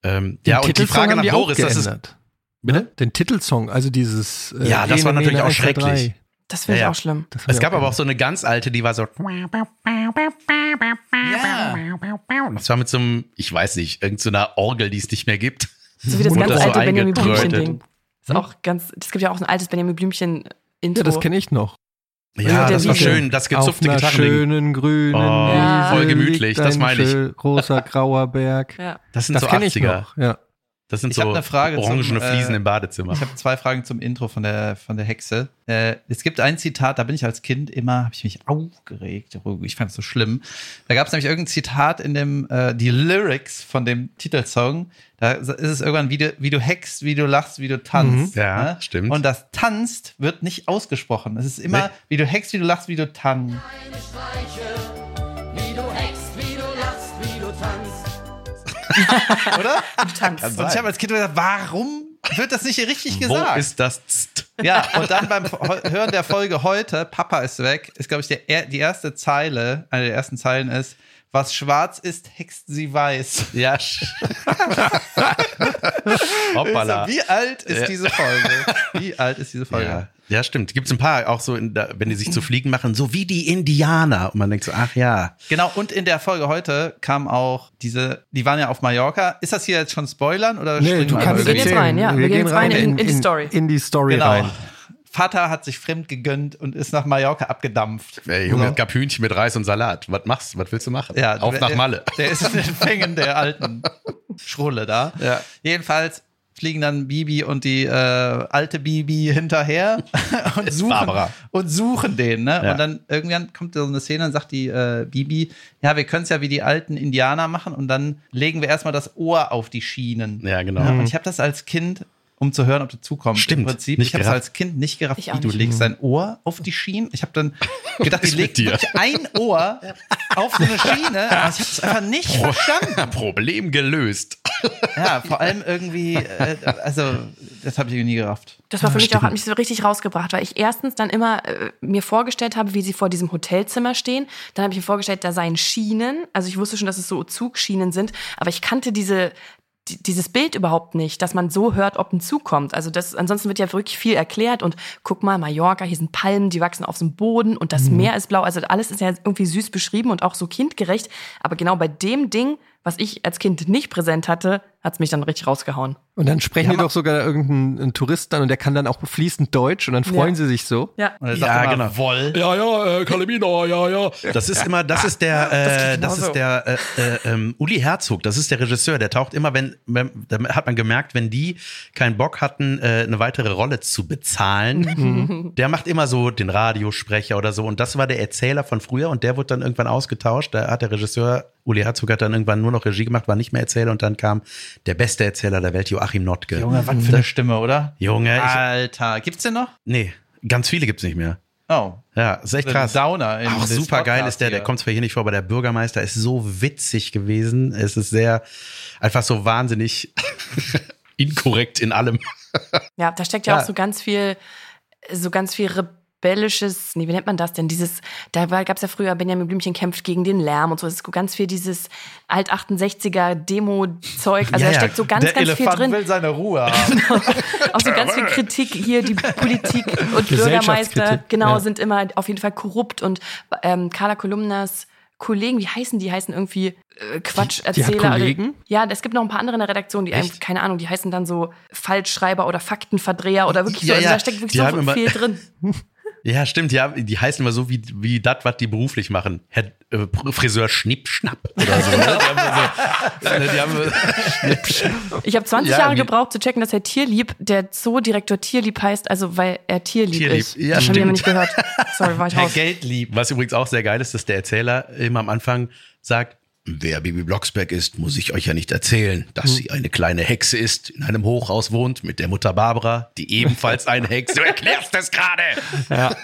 ähm, ja, und die Frage nach Boris, das ist. Bitte? Den Titelsong, also dieses. äh, Ja, das war Ene, natürlich Mene, auch schrecklich. Das finde ich Ja, ja. auch schlimm. Es gab aber auch so eine ganz alte, die war so. Das war mit so einem, ich weiß nicht, irgendeiner Orgel, die es nicht mehr gibt. So wie das Und ganz das so alte Benjamin. Blümchen-Ding. Ist auch ganz, es gibt ja auch ein altes Benjamin Blümchen-Intro. Ja, das kenne ich noch. Ja, das war schön. Das Auf gezupfte einer Gitarren. schönen grünen Oh, Wiese voll gemütlich, das ein meine ich. Großer grauer Berg. Ja. Das sind Das so kenne ich 80er. noch. Ja. Das sind Ich so hab eine Frage orangene zum, äh, Fliesen im Badezimmer. Ich habe zwei Fragen zum Intro von der, von der Hexe. Äh, es gibt ein Zitat, da bin ich als Kind immer, habe ich mich aufgeregt. Ich fand es so schlimm. Da gab es nämlich irgendein Zitat in dem, äh, die Lyrics von dem Titelsong. Da ist es irgendwann, wie du, wie du hext, wie du lachst, wie du tanzt. Mhm. Ja, ne? stimmt. Und das tanzt wird nicht ausgesprochen. Es ist immer, Nee. wie du hext, wie du lachst, wie du tanzt. Oder? Tanz. Und ich habe als Kind gesagt, warum wird das nicht richtig gesagt? Wo ist das? Tst? Ja, und dann beim Hören der Folge heute, Papa ist weg, ist, glaube ich, der, er- die erste Zeile, eine der ersten Zeilen ist, was schwarz ist, hext sie weiß. Ja. Hoppala. Wie alt ist Ja. diese Folge? Wie alt ist diese Folge? Ja. Ja, stimmt. Gibt es ein paar auch so, in der, wenn die sich zu fliegen machen, so wie die Indianer. Und man denkt so, ach ja. Genau, und in der Folge heute kam auch diese, die waren ja auf Mallorca. Ist das hier jetzt schon Spoilern oder Nee, du wir kannst einfach gehen jetzt rein, ja. Wir gehen jetzt rein in- in die Story. In die Story Genau. rein. Vater hat sich fremd gegönnt und ist nach Mallorca abgedampft. Ey, Junge, So. es gab Hühnchen mit Reis und Salat. Was machst du? Was willst du machen? Ja, Auf der- nach Malle. Der, der ist in den Fängen der alten Schrulle da. Ja. Jedenfalls fliegen dann Bibi und die äh, alte Bibi hinterher und suchen, Barbara. und suchen den. Ne? Ja. Und dann irgendwann kommt so eine Szene und sagt die äh, Bibi, ja, wir können es ja wie die alten Indianer machen und dann legen wir erstmal das Ohr auf die Schienen. Ja, genau. Ja, und ich habe das als Kind, um zu hören, ob du zukommst. Stimmt, Im Prinzip. nicht ich habe es als Kind nicht gerafft, Ich auch wie du legst dein Ohr auf die Schienen. Ich habe dann gedacht, dir? wirklich ein Ohr auf so eine Schiene. Aber ich habe es einfach nicht verstanden. Problem gelöst. Ja, vor allem irgendwie, äh, also das habe ich irgendwie nie gerafft. Das war für mich auch, hat mich so richtig rausgebracht, weil ich erstens dann immer äh, mir vorgestellt habe, wie sie vor diesem Hotelzimmer stehen. Dann habe ich mir vorgestellt, da seien Schienen. Also ich wusste schon, dass es so Zugschienen sind, aber ich kannte diese die- dieses Bild überhaupt nicht, dass man so hört, ob ein Zug kommt. Also das, ansonsten wird ja wirklich viel erklärt und guck mal, Mallorca, hier sind Palmen, die wachsen auf dem Boden und das Meer ist blau. Also alles ist ja irgendwie süß beschrieben und auch so kindgerecht. Aber genau bei dem Ding, was ich als Kind nicht präsent hatte, hat's mich dann richtig rausgehauen. Und dann sprechen Ja, die doch sogar irgendeinen einen Touristen an und der kann dann auch fließend Deutsch und dann freuen Ja. sie sich so. Ja. Und er Ja, sagt immer, genau. Woll. Ja, ja, äh, Calimino, ja, ja. Das ist immer, das ist der, äh, das, ist der äh, äh, ähm, Uli Herzog, das ist der Regisseur, der taucht immer, wenn, wenn da hat man gemerkt, wenn die keinen Bock hatten, äh, eine weitere Rolle zu bezahlen, der macht immer so den Radiosprecher oder so. Und das war der Erzähler von früher und der wurde dann irgendwann ausgetauscht. Da hat der Regisseur, Uli Herzog hat dann irgendwann nur noch Regie gemacht, war nicht mehr Erzähler und dann kam der beste Erzähler der Welt, Joachim Notke. Junge, was für eine Stimme, oder? Junge, ich, Alter, gibt's den noch? nee, ganz viele gibt's nicht mehr. Oh. Ja, ist echt krass. Downer in Auch super geil ist der, der kommt zwar hier nicht vor, aber der Bürgermeister ist so witzig gewesen. Es ist sehr, einfach so wahnsinnig inkorrekt in allem. Ja, da steckt ja, Ja. auch so ganz viel, so ganz viel rebellisches, nee, wie nennt man das denn? Dieses, da gab es ja früher, Benjamin Blümchen kämpft gegen den Lärm und so. Es ist ganz viel dieses Alt-68er Demo-Zeug. Also Ja, da steckt so ganz, der ganz viel Elefant drin. will seine Ruhe haben. Auch so ganz viel Kritik hier, die Politik und Bürgermeister, genau, ja. sind immer auf jeden Fall korrupt und ähm, Carla Kolumnas Kollegen, wie heißen die? Die heißen irgendwie äh, Quatscherzähler. Kollegen? Oder, ja, es gibt noch ein paar andere in der Redaktion, die einem, Echt? keine Ahnung, die heißen dann so Falschschreiber oder Faktenverdreher oder wirklich Ja, so. Also ja. da steckt wirklich Die so immer- viel drin. Ja, stimmt, ja, die heißen immer so wie, wie das, was die beruflich machen. Herr äh, Friseur Schnipp, Schnapp oder so. Ne? Die haben so, ne, die haben, Ich habe 20 Ja, Jahre wie- gebraucht zu checken, dass er Tierlieb, der Zoodirektor Tierlieb heißt, also weil er Tierlieb, Tierlieb, ist. ja, das stimmt. nicht gehört. Sorry, war ich Der raus. Geld liebt. was übrigens auch sehr geil ist, dass der Erzähler immer am Anfang sagt, Wer Bibi Blocksberg ist, muss ich euch ja nicht erzählen, dass sie eine kleine Hexe ist, in einem Hochhaus wohnt mit der Mutter Barbara, die ebenfalls eine Hexe. Du erklärst das gerade. Ja.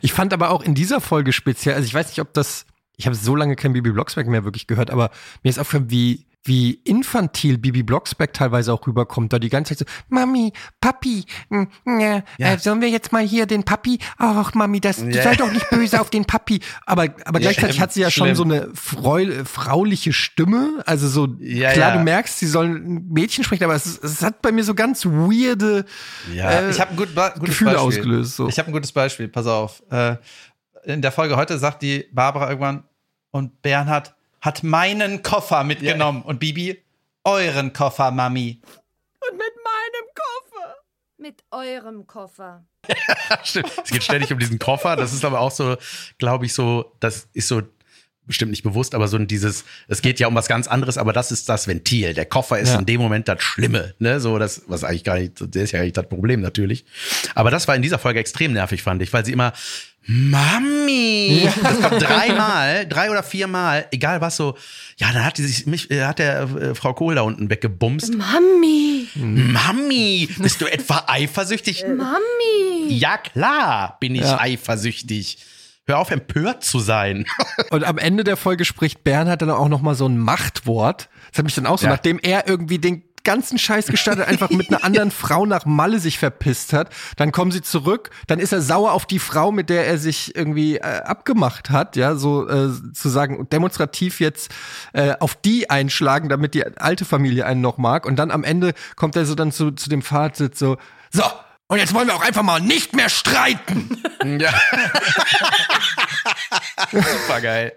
ich fand aber auch in dieser Folge speziell, also ich weiß nicht, ob das, ich habe so lange kein Bibi Blocksberg mehr wirklich gehört, aber mir ist aufgefallen, wie wie infantil Bibi Blocksberg teilweise auch rüberkommt, da die ganze Zeit so, Mami, Papi, mm, ja, Ja. Äh, sollen wir jetzt mal hier den Papi, ach Mami, das, Ja. sei doch nicht böse auf den Papi, aber, aber gleichzeitig schlimm, hat sie ja schon schlimm. so eine freu, frauliche Stimme, also so, Ja, klar, ja. du merkst, sie soll ein Mädchen sprechen, aber es, es hat bei mir so ganz weirde, Ja, äh, Ich habe ein gut, gutes Gefühle Beispiel. ausgelöst, so. Ich habe ein gutes Beispiel, pass auf. Äh, in der Folge heute sagt die Barbara irgendwann, und Bernhard hat meinen Koffer mitgenommen. Und Bibi, euren Koffer, Mami. Mit eurem Koffer. Stimmt. Es geht ständig um diesen Koffer. Das ist aber auch so, glaube ich, so, das ist so bestimmt nicht bewusst, aber so ein dieses, es geht ja um was ganz anderes, aber das ist das Ventil. Der Koffer ist Ja. in dem Moment das Schlimme, ne? So das, was eigentlich gar nicht, der ist ja nicht das Problem natürlich. Aber das war in dieser Folge extrem nervig, fand ich, weil sie immer Mami, das kommt dreimal, drei oder viermal, egal was so. Ja, dann hat die sich mich, äh, hat der äh, Frau Kohl da unten weggebumst. Mami! Mami, bist du etwa eifersüchtig? Mami! Ja, klar bin ich Ja. eifersüchtig. Hör auf, empört zu sein. Und am Ende der Folge spricht Bernhard dann auch noch mal so ein Machtwort. Das hat mich dann auch so, Ja. nachdem er irgendwie den ganzen Scheiß gestartet, einfach mit einer anderen Frau nach Malle sich verpisst hat. Dann kommen sie zurück, dann ist er sauer auf die Frau, mit der er sich irgendwie äh, abgemacht hat, ja, so äh, zu sagen, demonstrativ jetzt äh, auf die einschlagen, damit die alte Familie einen noch mag. Und dann am Ende kommt er so dann zu, zu dem Fazit so, so, und jetzt wollen wir auch einfach mal nicht mehr streiten. ja. Super geil.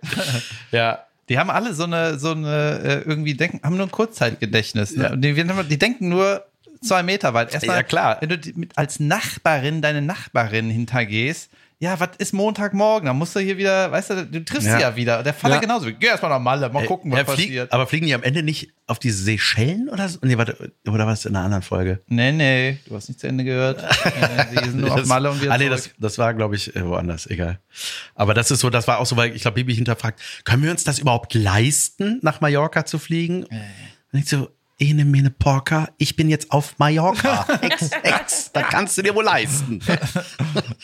Ja. Die haben alle so eine, so eine, äh, irgendwie denken, haben nur ein Kurzzeitgedächtnis. Ne? Und die, die denken nur zwei Meter weit. Erstmal, Ja, klar. Wenn du als Nachbarin deine Nachbarin hintergehst, ja, was ist Montagmorgen? Dann musst du hier wieder, weißt du, du triffst Ja. sie ja wieder. Der Vater Ja. genauso. Geh erstmal nach Malle, mal gucken, was flieg- passiert. Aber fliegen die am Ende nicht auf die Seychellen oder so? Nee, warte, oder was in einer anderen Folge? Nee, nee, du hast nicht zu Ende gehört. äh, die sind nur auf Das- Malle und wieder ah, nee, das, das war, glaube ich, äh, woanders, egal. Aber das ist so, das war auch so, weil ich glaube, Bibi hinterfragt, können wir uns das überhaupt leisten, nach Mallorca zu fliegen? Und ich so, ene, mene, porca, ich bin jetzt auf Mallorca. Ex, ex, da kannst du dir wohl leisten.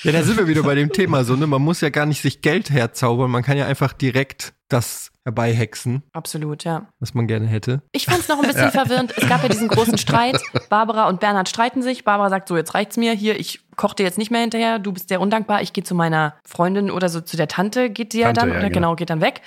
Ja, da sind wir wieder bei dem Thema so, ne? Man muss ja gar nicht sich Geld herzaubern, man kann ja einfach direkt das herbeihexen, Absolut, ja. was man gerne hätte. Ich fand es noch ein bisschen verwirrend. Es gab ja diesen großen Streit. Barbara und Bernhard streiten sich. Barbara sagt so, jetzt reicht's mir hier. Ich koche dir jetzt nicht mehr hinterher. Du bist sehr undankbar. Ich gehe zu meiner Freundin oder so zu der Tante geht die ja dann ja, oder genau. genau geht dann weg.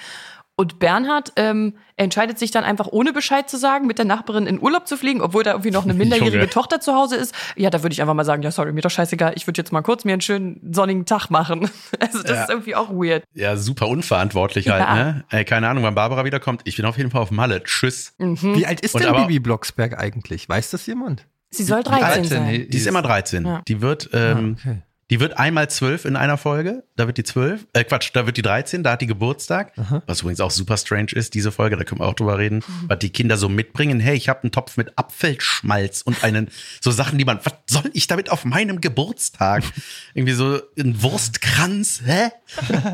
Und Bernhard ähm, entscheidet sich dann einfach ohne Bescheid zu sagen, mit der Nachbarin in Urlaub zu fliegen, obwohl da irgendwie noch eine minderjährige Junge. Tochter zu Hause ist. Ja, da würde ich einfach mal sagen, ja, sorry, mir doch scheißegal. Ich würde jetzt mal kurz mir einen schönen sonnigen Tag machen. Also das Ja. ist irgendwie auch weird. Ja, super unverantwortlich halt, Ja. ne? Ey, keine Ahnung, wann Barbara wiederkommt. Ich bin auf jeden Fall auf Malle. Tschüss. Wie alt ist Und denn aber- Bibi Blocksberg eigentlich? Weiß das jemand? Sie soll 13 sein. nee, Die ist immer 13. Ja. Die wird, ähm, Ah, okay. Die wird einmal 12 in einer Folge. Da wird die 12, äh Quatsch, da wird die 13, da hat die Geburtstag. Was übrigens auch super strange ist, diese Folge, da können wir auch drüber reden, was die Kinder so mitbringen. Hey, ich habe einen Topf mit Apfelschmalz und einen, so Sachen, die man, was soll ich damit auf meinem Geburtstag? Irgendwie so ein Wurstkranz, hä?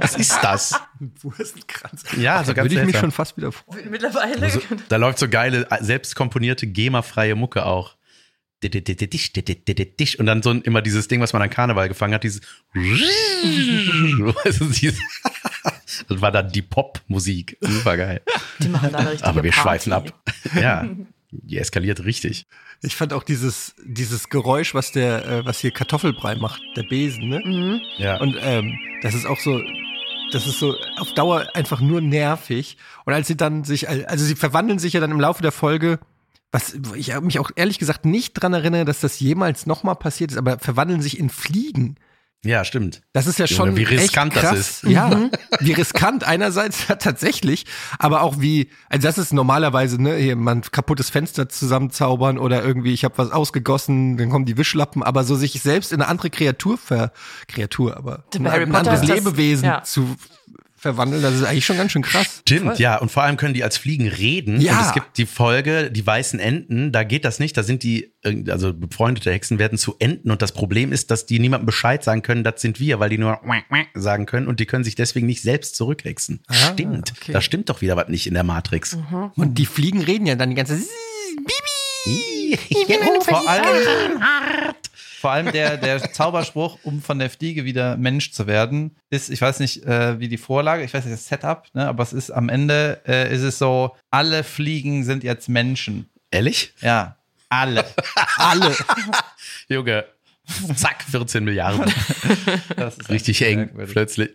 Was ist das? Wurstkranz. Ja, so Da ganz würde ich mich schon fast wieder freuen. Mittlerweile. So, da läuft so geile, selbstkomponierte, GEMA-freie Mucke auch. Und dann so ein, immer dieses Ding, was man an Karneval gefangen hat, dieses. Das war dann die Pop-Musik. Super geil. Die machen da eine richtige Aber wir Party. schweifen ab. Ja, die eskaliert richtig. Ich fand auch dieses, dieses Geräusch, was der, äh, was hier Kartoffelbrei macht, der Besen, ne? Mhm. Ja. Und ähm, das ist auch so, das ist so auf Dauer einfach nur nervig. Und als sie dann sich, also sie verwandeln sich ja dann im Laufe der Folge, was ich mich auch ehrlich gesagt nicht dran erinnere, dass das jemals nochmal passiert ist, aber verwandeln sich in Fliegen. ja, stimmt. Das ist ja Junge, schon wie riskant echt das krass. ist. Ja, wie riskant einerseits ja, tatsächlich, aber auch wie, also das ist normalerweise ne, hier man kaputtes Fenster zusammenzaubern oder irgendwie ich habe was ausgegossen, dann kommen die Wischlappen, aber so sich selbst in eine andere Kreatur ver Kreatur, aber in ein anderes ist das- Lebewesen ja. zu verwandeln, das ist eigentlich schon ganz schön krass. Stimmt, ja. Und vor allem können die als Fliegen reden. Ja. Und es gibt die Folge, die weißen Enten, da geht das nicht. Da sind die, irgend- also befreundete Hexen werden zu Enten. Und das Problem ist, dass die niemandem Bescheid sagen können, das sind wir, weil die nur sagen können und die können sich deswegen nicht selbst zurückhexen. stimmt. okay. Da stimmt doch wieder was nicht in der Matrix. Und die Fliegen reden ja dann die ganze Vor allem, vor allem der, der Zauberspruch, um von der Fliege wieder Mensch zu werden, ist, ich weiß nicht, äh, wie die Vorlage, ich weiß nicht, das Setup, ne, aber es ist am Ende, äh, ist es so, alle Fliegen sind jetzt Menschen. Ehrlich? Ja, alle. alle. Junge. Zack, 14 Milliarden. Das ist Richtig eng, merkwürdig. plötzlich.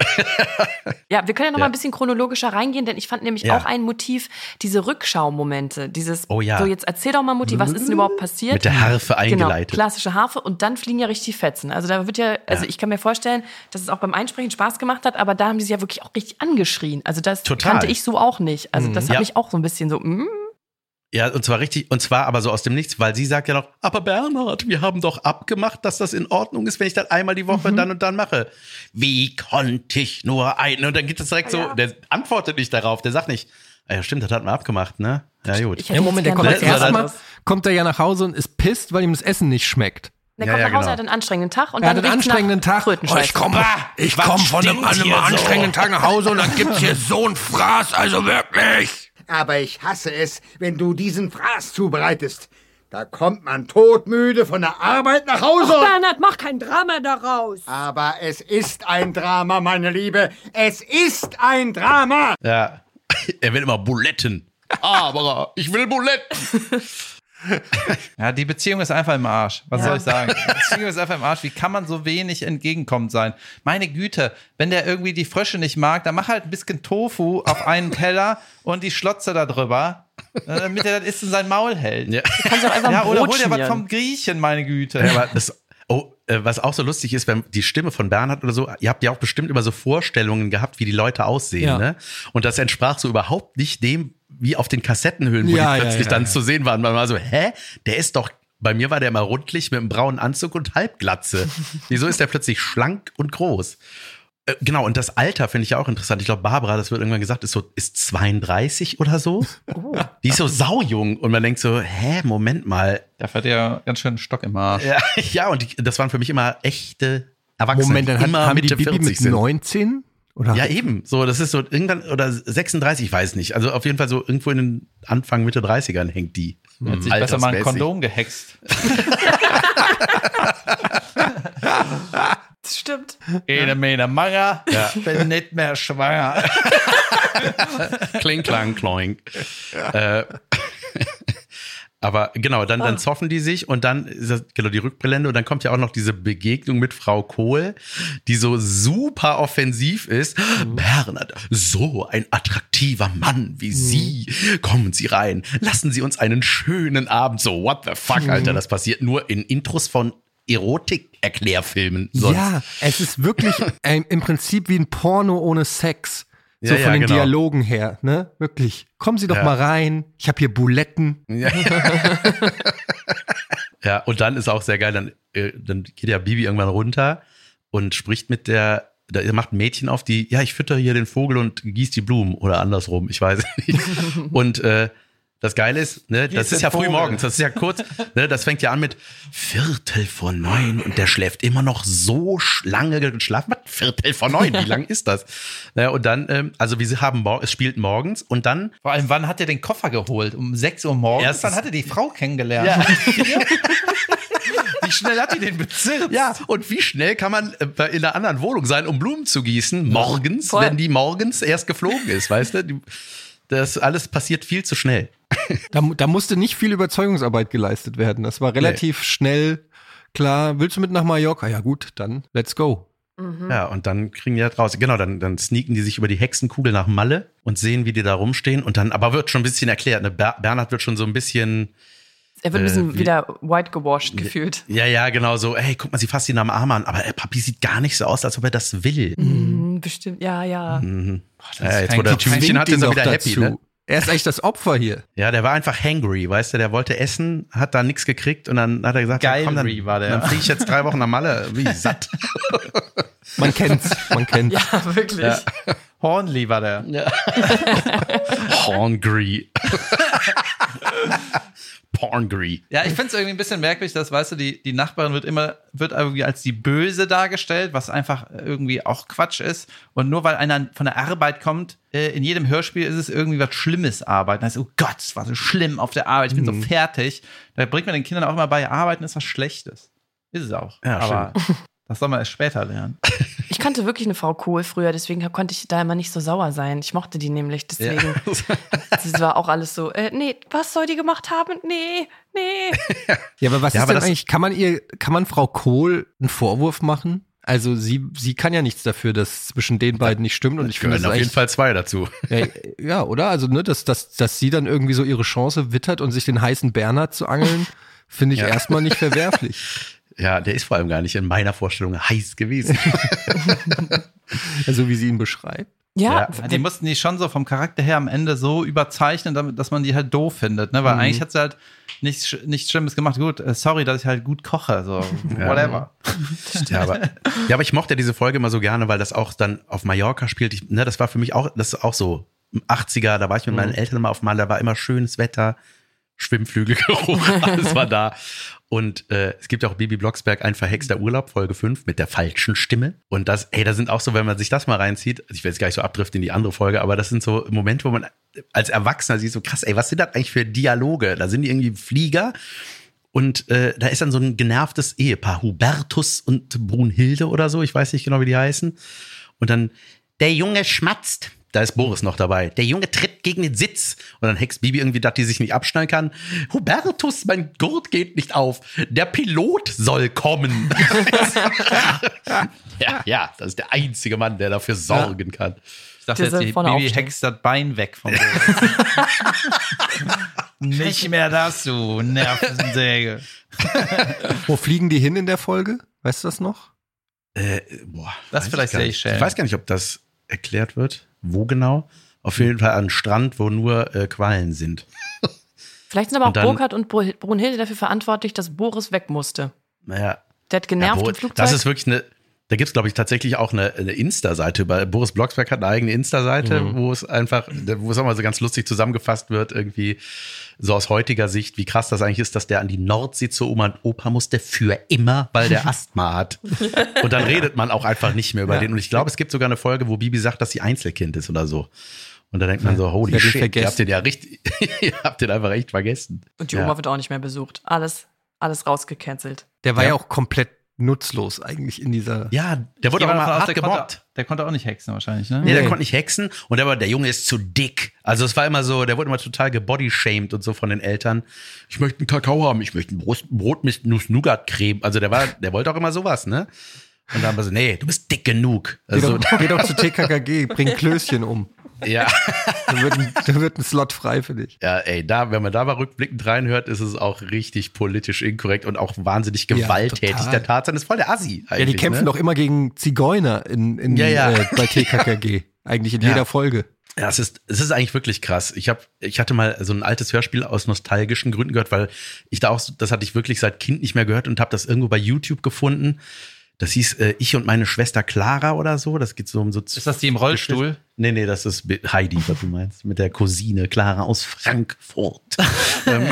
Ja, wir können ja noch Ja. mal ein bisschen chronologischer reingehen, denn ich fand nämlich Ja. auch ein Motiv, diese Rückschaumomente, dieses, Oh ja. so jetzt erzähl doch mal Mutti, was ist denn überhaupt passiert? Mit der Harfe eingeleitet. Genau, klassische Harfe und dann fliegen ja richtig die Fetzen. Also da wird ja, also ich kann mir vorstellen, dass es auch beim Einsprechen Spaß gemacht hat, aber da haben die sich ja wirklich auch richtig angeschrien. Also das Total. kannte ich so auch nicht. Also das hat Ja. mich auch so ein bisschen so, mm, Ja, und zwar richtig, und zwar aber so aus dem Nichts, weil sie sagt ja noch, aber Bernhard, wir haben doch abgemacht, dass das in Ordnung ist, wenn ich das einmal die Woche Mhm. dann und dann mache. Wie konnte ich nur ein? Und dann geht es direkt so, der antwortet nicht darauf, der sagt nicht, ah ja, stimmt, das hatten wir abgemacht, ne? Ja, gut. ich Ja, Moment, der kommt das- erstmal, anderes. kommt er ja nach Hause und ist pisst, weil ihm das Essen nicht schmeckt. Der Ja, kommt ja, nach Hause, genau. hat einen anstrengenden Tag und Er hat dann einen riecht's anstrengenden nach Tag. Oh, ich komme ich komm von einem, einem anstrengenden Tag nach Hause und dann gibt's hier so ein Fraß, also wirklich. Aber ich hasse es, wenn du diesen Fraß zubereitest. Da kommt man todmüde von der Arbeit nach Hause. Bernhard, mach kein Drama daraus. Aber es ist ein Drama, meine Liebe. Es ist ein Drama. Ja. Er will immer Buletten. Aber ich will Buletten. Ja, die Beziehung ist einfach im Arsch. Was soll ich sagen? Die Beziehung ist einfach im Arsch. Wie kann man so wenig entgegenkommend sein? Meine Güte, wenn der irgendwie die Frösche nicht mag, dann mach halt ein bisschen Tofu auf einen Teller und die Schlotze da drüber, äh, damit er das isst und sein Maul hält. Ja. Kannst du auch einfach ein Ja, oder hol dir was vom Griechen, meine Güte. Ja, aber das, oh, äh, was auch so lustig ist, wenn die Stimme von Bernhard oder so, ihr habt ja auch bestimmt immer so Vorstellungen gehabt, wie die Leute aussehen, Ja. ne? Und das entsprach so überhaupt nicht dem, wie auf den Kassettenhüllen, wo Ja, die plötzlich ja, dann ja. zu sehen waren. Man war so, hä? Der ist doch bei mir war der immer rundlich mit einem braunen Anzug und Halbglatze. Wieso ist der plötzlich schlank und groß? Äh, Genau, und das Alter finde ich ja auch interessant. Ich glaube, Barbara, das wird irgendwann gesagt, ist so, ist 32 oder so. Die ist so saujung und man denkt so, hä, Moment mal. Da hat ja ganz schön einen Stock im Arsch. Ja, ja und die, das waren für mich immer echte Erwachsene. Moment, dann die hat, immer haben die Mitte Bibi 40 mit sind. 19? Oder? Ja, eben. So, das ist so irgendwann, oder 36, ich weiß nicht. Also auf jeden Fall so irgendwo in den Anfang, Mitte 30ern hängt die. Hat sich besser mal ein. Kondom gehext. Das stimmt. Ene, mene, Manger. Ja. Bin nicht mehr schwanger. Kling, klang, kloing. Äh, aber genau, dann, dann zoffen die sich und dann ist das, genau die Rückblende und dann kommt ja auch noch diese Begegnung mit Frau Kohl, die so super offensiv ist. Bernhard, so ein attraktiver Mann wie Sie. Kommen Sie rein. Lassen Sie uns einen schönen Abend. So, what the fuck, Alter. Das passiert nur in Intros von Erotik-Erklärfilmen. Ja, es ist wirklich ähm, im Prinzip wie ein Porno ohne Sex. So Ja, von ja, den genau. Dialogen her, ne? Wirklich. Kommen Sie doch Ja. mal rein. Ich habe hier Buletten. Ja, und dann ist auch sehr geil, dann, äh, dann geht ja Bibi irgendwann runter und spricht mit der, da macht ein Mädchen auf, die, ja, ich fütter hier den Vogel und gieß die Blumen oder andersrum, ich weiß nicht. Und äh, das Geile ist, ne, das den ist ja früh Vogel. morgens, das ist ja kurz, ne, das fängt ja an mit Viertel vor neun und der schläft immer noch so lange geschlafen. Was? Viertel vor neun, wie lang ist das? Naja, und dann, ähm, also wir haben, es spielt morgens und dann Vor allem, wann hat er den Koffer geholt? Um 6 Uhr morgens? Erstens- Dann hat er die Frau kennengelernt. Ja. Wie schnell hat die den bezirzt? Ja, und wie schnell kann man äh, in einer anderen Wohnung sein, um Blumen zu gießen? Morgens, Voll. wenn die morgens erst geflogen ist, weißt du? Das alles passiert viel zu schnell. Da, da musste nicht viel Überzeugungsarbeit geleistet werden. Das war relativ schnell klar. Willst du mit nach Mallorca? Ja gut, dann let's go. Ja, und dann kriegen die da draußen, genau, dann, dann sneaken die sich über die Hexenkugel nach Malle und sehen, wie die da rumstehen. Und dann, aber wird schon ein bisschen erklärt. Ne? Ber Bernhard wird schon so ein bisschen, Er wird ein bisschen Äh, wie- wieder white gewashed gefühlt. ja, ja, genau so, hey, guck mal, sie fasst ihn am Arm an. Aber äh, Papi sieht gar nicht so aus, als ob er das will. Mhm, bestimmt, ja, ja. Mhm. das Ja, jetzt, wo der doch- Tütchen hat, ist er wieder happy, ne? Er ist eigentlich das Opfer hier. Ja, der war einfach hangry, weißt du, der wollte essen, hat da nichts gekriegt und dann hat er gesagt, ja, komm, dann, Geilry war der. dann fliege ich jetzt drei Wochen nach Malle, wie satt. Man kennt's, man kennt's. Ja, wirklich. Ja. Hornly war der. Hungry. Porngry. Ja, ich finde es irgendwie ein bisschen merkwürdig, dass, weißt du, die, die Nachbarin wird immer, wird irgendwie als die Böse dargestellt, was einfach irgendwie auch Quatsch ist. Und nur weil einer von der Arbeit kommt, äh, in jedem Hörspiel ist es irgendwie was Schlimmes arbeiten. Heißt, oh Gott, es war so schlimm auf der Arbeit, ich bin so fertig. Da bringt man den Kindern auch immer bei, Arbeiten ist was Schlechtes. Ist es auch. Ja, Aber das soll man erst später lernen. Ich kannte wirklich eine Frau Kohl früher, deswegen konnte ich da immer nicht so sauer sein. Ich mochte die nämlich, deswegen. Das war auch alles so, äh, nee, was soll die gemacht haben? Nee, nee. Ja, aber was Ja, ist aber denn das- eigentlich, kann man ihr, kann man Frau Kohl einen Vorwurf machen? Also sie, sie kann ja nichts dafür, dass zwischen den beiden nicht stimmt und ich finde auf ist jeden Fall zwei dazu. Ja, ja, oder? Also, ne, dass, dass, dass sie dann irgendwie so ihre Chance wittert und sich den heißen Bernhard zu angeln, finde ich Ja. erstmal nicht verwerflich. Ja, der ist vor allem gar nicht in meiner Vorstellung heiß gewesen. Also, wie sie ihn beschreibt. Ja, Ja, die mussten die schon so vom Charakter her am Ende so überzeichnen, damit, dass man die halt doof findet, ne? Weil eigentlich hat sie halt nichts, nichts Schlimmes gemacht. Gut, äh, sorry, dass ich halt gut koche, so, whatever. ja, aber, ja, aber ich mochte diese Folge immer so gerne, weil das auch dann auf Mallorca spielt. Ich, ne, das war für mich auch, das ist auch so 80er, da war ich mit meinen Eltern immer auf Mal, da war immer schönes Wetter, Schwimmflügelgeruch, alles war da. Und äh, es gibt auch Bibi Blocksberg, ein verhexter Urlaub, Folge 5, mit der falschen Stimme. Und das, ey, da sind auch so, wenn man sich das mal reinzieht, also ich will jetzt gar nicht so abdriften in die andere Folge, aber das sind so Momente, wo man als Erwachsener sieht, so krass, ey, was sind das eigentlich für Dialoge? Da sind die irgendwie Flieger und äh, da ist dann so ein genervtes Ehepaar, Hubertus und Brunhilde oder so, ich weiß nicht genau, wie die heißen. Und dann, der Junge schmatzt. Da ist Boris noch dabei. Der Junge tritt gegen den Sitz. Und dann hext Bibi irgendwie, dass die sich nicht abschnallen kann. Hubertus, mein Gurt geht nicht auf. Der Pilot soll kommen. ja, ja, das ist der einzige Mann, der dafür sorgen kann. Ich dachte jetzt, die Baby hext das Bein weg vom Boden. Nicht mehr das, du Nervensäge. Wo fliegen die hin in der Folge? Weißt du das noch? Äh, boah, Das vielleicht. Seychellen. Ich weiß gar nicht, ob das erklärt wird. Wo genau? Auf jeden Fall an Strand, wo nur äh, Quallen sind. Vielleicht sind aber auch Und dann- Burkhardt und Bru- Brunhilde dafür verantwortlich, dass Boris weg musste. Naja, Der hat genervt Ja, im Flugzeug. Das ist wirklich eine, da gibt's glaube ich, tatsächlich auch eine, eine Insta-Seite. Bei Boris Blocksberg hat eine eigene Insta-Seite, Mhm. wo es einfach, wo es auch mal so ganz lustig zusammengefasst wird, irgendwie so aus heutiger Sicht, wie krass das eigentlich ist, dass der an die Nordsee zur Oma und Opa musste für immer, weil der Asthma hat. Und dann redet man auch einfach nicht mehr über Ja. den. Und ich glaube, es gibt sogar eine Folge, wo Bibi sagt, dass sie Einzelkind ist oder so. Und da denkt man Ja, so, holy shit, ihr habt den ja richtig, ihr habt den einfach echt vergessen. und die ja. Oma wird auch nicht mehr besucht. Alles, alles rausgecancelt. Der war Ja. ja auch komplett nutzlos eigentlich in dieser. Ja, der wurde auch mal hart der gemobbt. konnte, der konnte auch nicht hexen wahrscheinlich, ne? Nee, der Nee. konnte nicht hexen und der, war, der Junge ist zu dick. Also es war immer so, der wurde immer total gebodyshamed und so von den Eltern. Ich möchte einen Kakao haben, ich möchte ein Brot, Brot mit Nuss-Nougat-Creme. Also der war, der wollte auch immer sowas, ne? Und dann haben wir so, nee, du bist dick genug. Geh Also, doch, geh doch zu TKKG, bring Klößchen um. Ja, Da wird, ein, da wird ein Slot frei für dich. ja, ey, da, wenn man da mal rückblickend reinhört, ist es auch richtig politisch inkorrekt und auch wahnsinnig Ja, gewalttätig. total. der Tarzan ist voll der Assi. Ja, die eigentlich, kämpfen ne? doch immer gegen Zigeuner in, in, Ja, ja. Äh, bei TKKG. Eigentlich in Ja. jeder Folge. Ja, es ist, es ist eigentlich wirklich krass. Ich habe, ich hatte mal so ein altes Hörspiel aus nostalgischen Gründen gehört, weil ich da auch, so- das hatte ich wirklich seit Kind nicht mehr gehört und habe das irgendwo bei YouTube gefunden. Das hieß äh, Ich und meine Schwester Clara oder so. Das geht so um so. Ist das die im Rollstuhl? Nee, nee, das ist Heidi, was du meinst. Mit der Cousine Clara aus Frankfurt. ähm,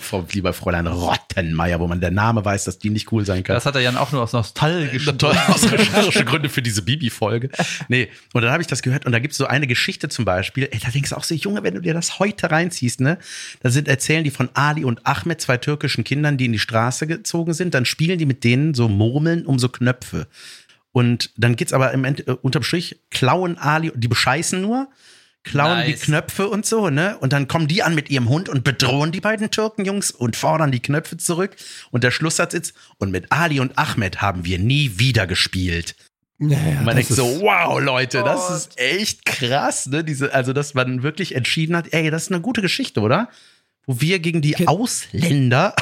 Frau, lieber Fräulein Rottenmeier, wo man der Name weiß, dass die nicht cool sein kann. Das hat er Jan auch nur aus nostalgischen aus recherchische Gründe für diese Bibi-Folge. Nee, und dann habe ich das gehört und da gibt es so eine Geschichte zum Beispiel. Ey, da denkst du auch so, Junge, wenn du dir das heute reinziehst, ne? Da sind, erzählen die von Ali und Ahmed, zwei türkischen Kindern, die in die Straße gezogen sind. Dann spielen die mit denen so Murmeln um so Knöpfe. Und dann geht's aber im End, äh, unterm Strich, klauen Ali, die bescheißen nur, klauen Nice. die Knöpfe und so, ne? Und dann kommen die an mit ihrem Hund und bedrohen die beiden Türkenjungs und fordern die Knöpfe zurück. Und der Schlusssatz ist, und mit Ali und Ahmed haben wir nie wieder gespielt. Naja, Und man denkt so, wow, Leute, das ist echt krass, ne? Diese, also, dass man wirklich entschieden hat, ey, das ist eine gute Geschichte, oder? Wo wir gegen die Ken- Ausländer.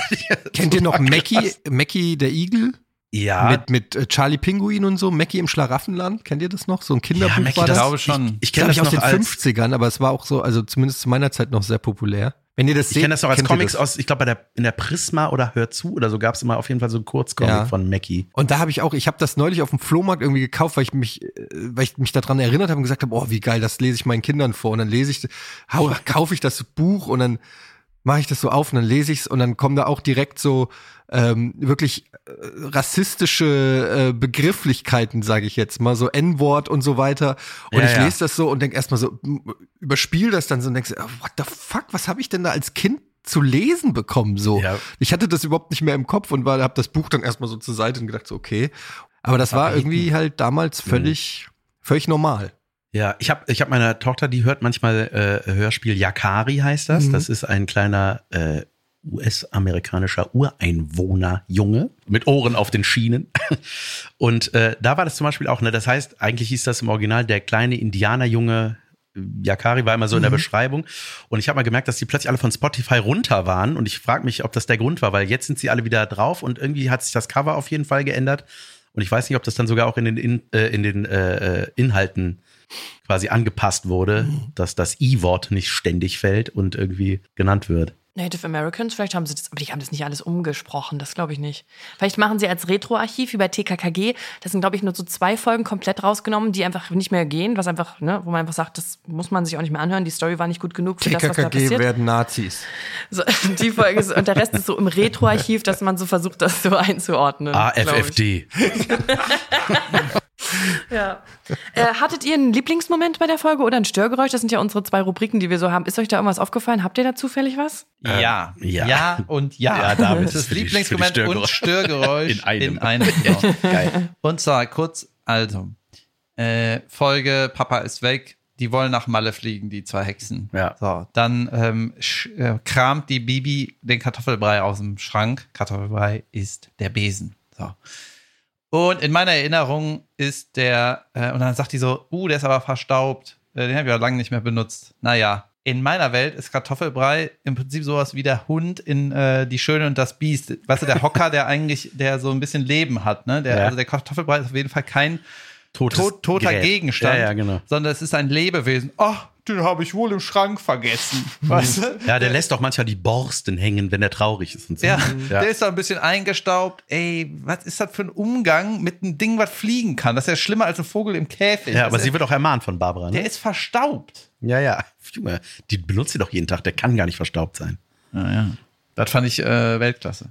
Kennt ihr noch Mackie. Mackie der Igel? Ja, Mit, mit äh, Charlie Pinguin und so, Mackie im Schlaraffenland. Kennt ihr das noch? So ein Kinderbuch ja, Mackie, war das, glaube schon. Ich, ich Ich kenne das aus den als, 50ern, aber es war auch so, also zumindest zu meiner Zeit noch sehr populär. Wenn ihr das ich seht, kenne das noch als Comics aus, ich glaube, bei der, in der Prisma oder Hör zu oder so gab es immer auf jeden Fall so einen Kurzcomic Ja. von Mackie. Und da habe ich auch, ich habe das neulich auf dem Flohmarkt irgendwie gekauft, weil ich mich, äh, weil ich mich daran erinnert habe und gesagt habe, oh, wie geil, das lese ich meinen Kindern vor. Und dann lese ich, hau, kaufe ich das Buch und dann mache ich das so auf und dann lese ich es und dann kommen da auch direkt so ähm, wirklich äh, rassistische äh, Begrifflichkeiten, sage ich jetzt mal, so N-Wort und so weiter. Und Ja, ich ja. lese das so und denk erstmal so, überspiel das dann so und denkst, oh, what the fuck, was habe ich denn da als Kind zu lesen bekommen so? Ja. Ich hatte das überhaupt nicht mehr im Kopf und war, habe das Buch dann erstmal so zur Seite und gedacht so, okay. Aber das war irgendwie halt damals völlig, völlig normal. Ja, ich habe ich hab meine Tochter, die hört manchmal äh, Hörspiel Yakari heißt das. Mhm. Das ist ein kleiner äh, US-amerikanischer Ureinwohner-Junge mit Ohren auf den Schienen. Und äh, da war das zum Beispiel auch, ne, das heißt, eigentlich hieß das im Original der kleine Indianerjunge. Yakari war immer so in der Beschreibung. Und ich habe mal gemerkt, dass die plötzlich alle von Spotify runter waren. Und ich frage mich, ob das der Grund war, weil jetzt sind sie alle wieder drauf und irgendwie hat sich das Cover auf jeden Fall geändert. Und ich weiß nicht, ob das dann sogar auch in den, in, äh, in den äh, äh, Inhalten quasi angepasst wurde, dass das I-Wort nicht ständig fällt und irgendwie genannt wird. Native Americans, vielleicht haben sie das, aber die haben das nicht alles umgesprochen, das glaube ich nicht. Vielleicht machen sie als Retroarchiv wie bei TKKG, das sind glaube ich nur so zwei Folgen komplett rausgenommen, die einfach nicht mehr gehen, was einfach, ne, wo man einfach sagt, das muss man sich auch nicht mehr anhören, die Story war nicht gut genug für das, was da TKKG passiert. werden Nazis. So, die Folge ist, und der Rest ist so im Retroarchiv, dass man so versucht, das so einzuordnen. AFFD. Ja. Äh, hattet ihr einen Lieblingsmoment bei der Folge oder ein Störgeräusch? Das sind ja unsere zwei Rubriken, die wir so haben. Ist euch da irgendwas aufgefallen? Habt ihr da zufällig was? Ja. ja. ja. und ja. Ja, David, Das ist die- Lieblingsmoment die und Störgeräusch In einem. In einem genau. Geil. Und zwar kurz, also, äh, Folge Papa ist weg. Die wollen nach Malle fliegen, die zwei Hexen. Ja. So, dann ähm, äh, kramt die Bibi den Kartoffelbrei aus dem Schrank. Kartoffelbrei ist der Besen. So. Und in meiner Erinnerung ist der, äh, und dann sagt die so, uh, der ist aber verstaubt. Äh, den habe ich ja lange nicht mehr benutzt. Naja, in meiner Welt ist Kartoffelbrei im Prinzip sowas wie der Hund in äh, Die Schöne und das Biest. Weißt du, der Hocker, der eigentlich, der so ein bisschen Leben hat, ne? Der, Ja. Also der Kartoffelbrei ist auf jeden Fall kein Totes tot, toter Gerät. Gegenstand, Ja, ja, genau. sondern es ist ein Lebewesen. Oh, den habe ich wohl im Schrank vergessen. Weißt du? Ja, der lässt doch manchmal die Borsten hängen, wenn er traurig ist und so. Ja, der ist da ein bisschen eingestaubt. Ey, was ist das für ein Umgang mit einem Ding, was fliegen kann? Das ist ja schlimmer als ein Vogel im Käfig. Ja, aber das sie ist, wird auch ermahnt von Barbara. der Ne? ist verstaubt. Ja, ja. Junge, die benutzt sie doch jeden Tag. Der kann gar nicht verstaubt sein. Ja, ja. Das fand ich äh, Weltklasse.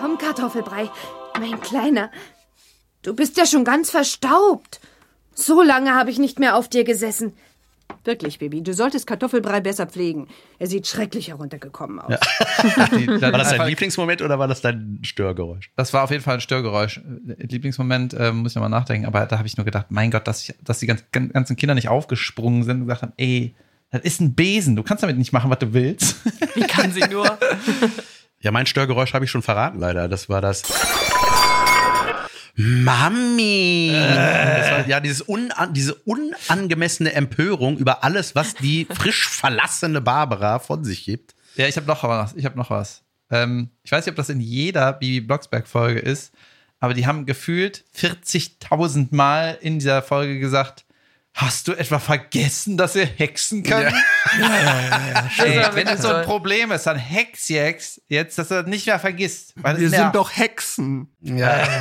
Komm, Kartoffelbrei, mein Kleiner. Du bist ja schon ganz verstaubt. So lange habe ich nicht mehr auf dir gesessen. Wirklich, Baby, du solltest Kartoffelbrei besser pflegen. Er sieht schrecklich heruntergekommen aus. Die, das, War das dein Lieblingsmoment oder war das dein Störgeräusch? das war auf jeden Fall ein Störgeräusch. Äh, Lieblingsmoment, äh, muss ich nochmal nachdenken, aber da habe ich nur gedacht, mein Gott, dass, ich, dass die ganz, gan- ganzen Kinder nicht aufgesprungen sind und gesagt haben, ey, das ist ein Besen, du kannst damit nicht machen, was du willst. Wie kann sie nur? Ja, mein Störgeräusch habe ich schon verraten, leider. Das war das. Mami! War, ja, dieses unan, diese unangemessene Empörung über alles, was die frisch verlassene Barbara von sich gibt. Ja, ich habe noch was. Ich habe noch was. Ähm, ich weiß nicht, ob das in jeder Bibi Blocksberg-Folge ist, aber die haben gefühlt 40.000 Mal in dieser Folge gesagt, hast du etwa vergessen, dass ihr hexen könnt? Ey, Das war wenn wirklich es so ein. Problem ist, dann hex jetzt, jetzt, dass er das nicht mehr vergisst. Weil das Wir sind doch Hexen. Ja,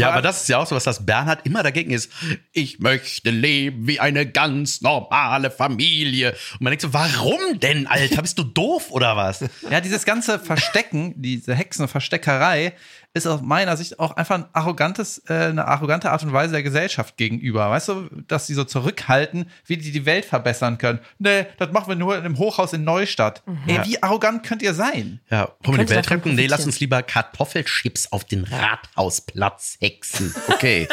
aber das ist ja auch so, was das Bernhard immer dagegen ist. Ich möchte leben wie eine ganz normale Familie. Und man denkt so, warum denn, Alter? Bist du doof oder was? Ja, dieses ganze Verstecken, diese Hexenversteckerei, ist aus meiner Sicht auch einfach ein arrogantes, äh, eine arrogante Art und Weise der Gesellschaft gegenüber. Weißt du, dass sie so zurückhalten, wie die die Welt verbessern können. Nee, das machen wir nur in einem Hochhaus in Neustadt. Ey, wie arrogant könnt ihr sein? Ja, wollen wir die Welt retten? Nee, lass uns lieber Kartoffelchips auf den Rathausplatz hexen. Okay.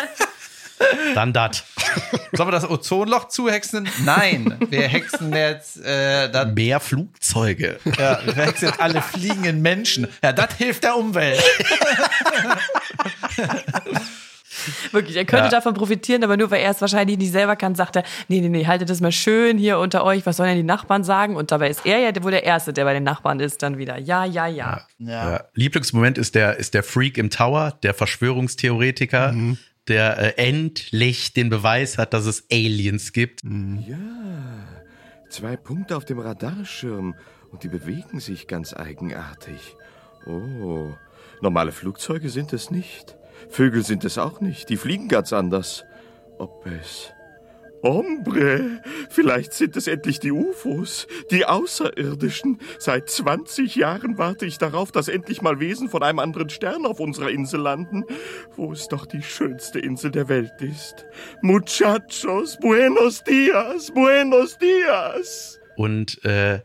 Dann dat. Sollen wir das Ozonloch zuhexen? Nein, wir hexen jetzt äh, Mehr Flugzeuge. Ja, wir hexen jetzt alle fliegenden Menschen. Ja, das hilft der Umwelt. Wirklich, er könnte Ja. davon profitieren, aber nur weil er es wahrscheinlich nicht selber kann, sagt er, nee, nee, nee, haltet das mal schön hier unter euch, was sollen denn die Nachbarn sagen? Und dabei ist er ja wohl der Erste, der bei den Nachbarn ist, dann wieder. Ja, ja, ja. Ja. Lieblingsmoment ist der, ist der Freak im Tower, der Verschwörungstheoretiker, der äh, endlich den Beweis hat, dass es Aliens gibt. Ja, zwei Punkte auf dem Radarschirm und die bewegen sich ganz eigenartig. Oh, normale Flugzeuge sind es nicht. Vögel sind es auch nicht. Die fliegen ganz anders. Ob es. Hombre, vielleicht sind es endlich die UFOs, die Außerirdischen. Seit 20 Jahren warte ich darauf, dass endlich mal Wesen von einem anderen Stern auf unserer Insel landen, wo es doch die schönste Insel der Welt ist. Muchachos, buenos dias, buenos dias. Und äh,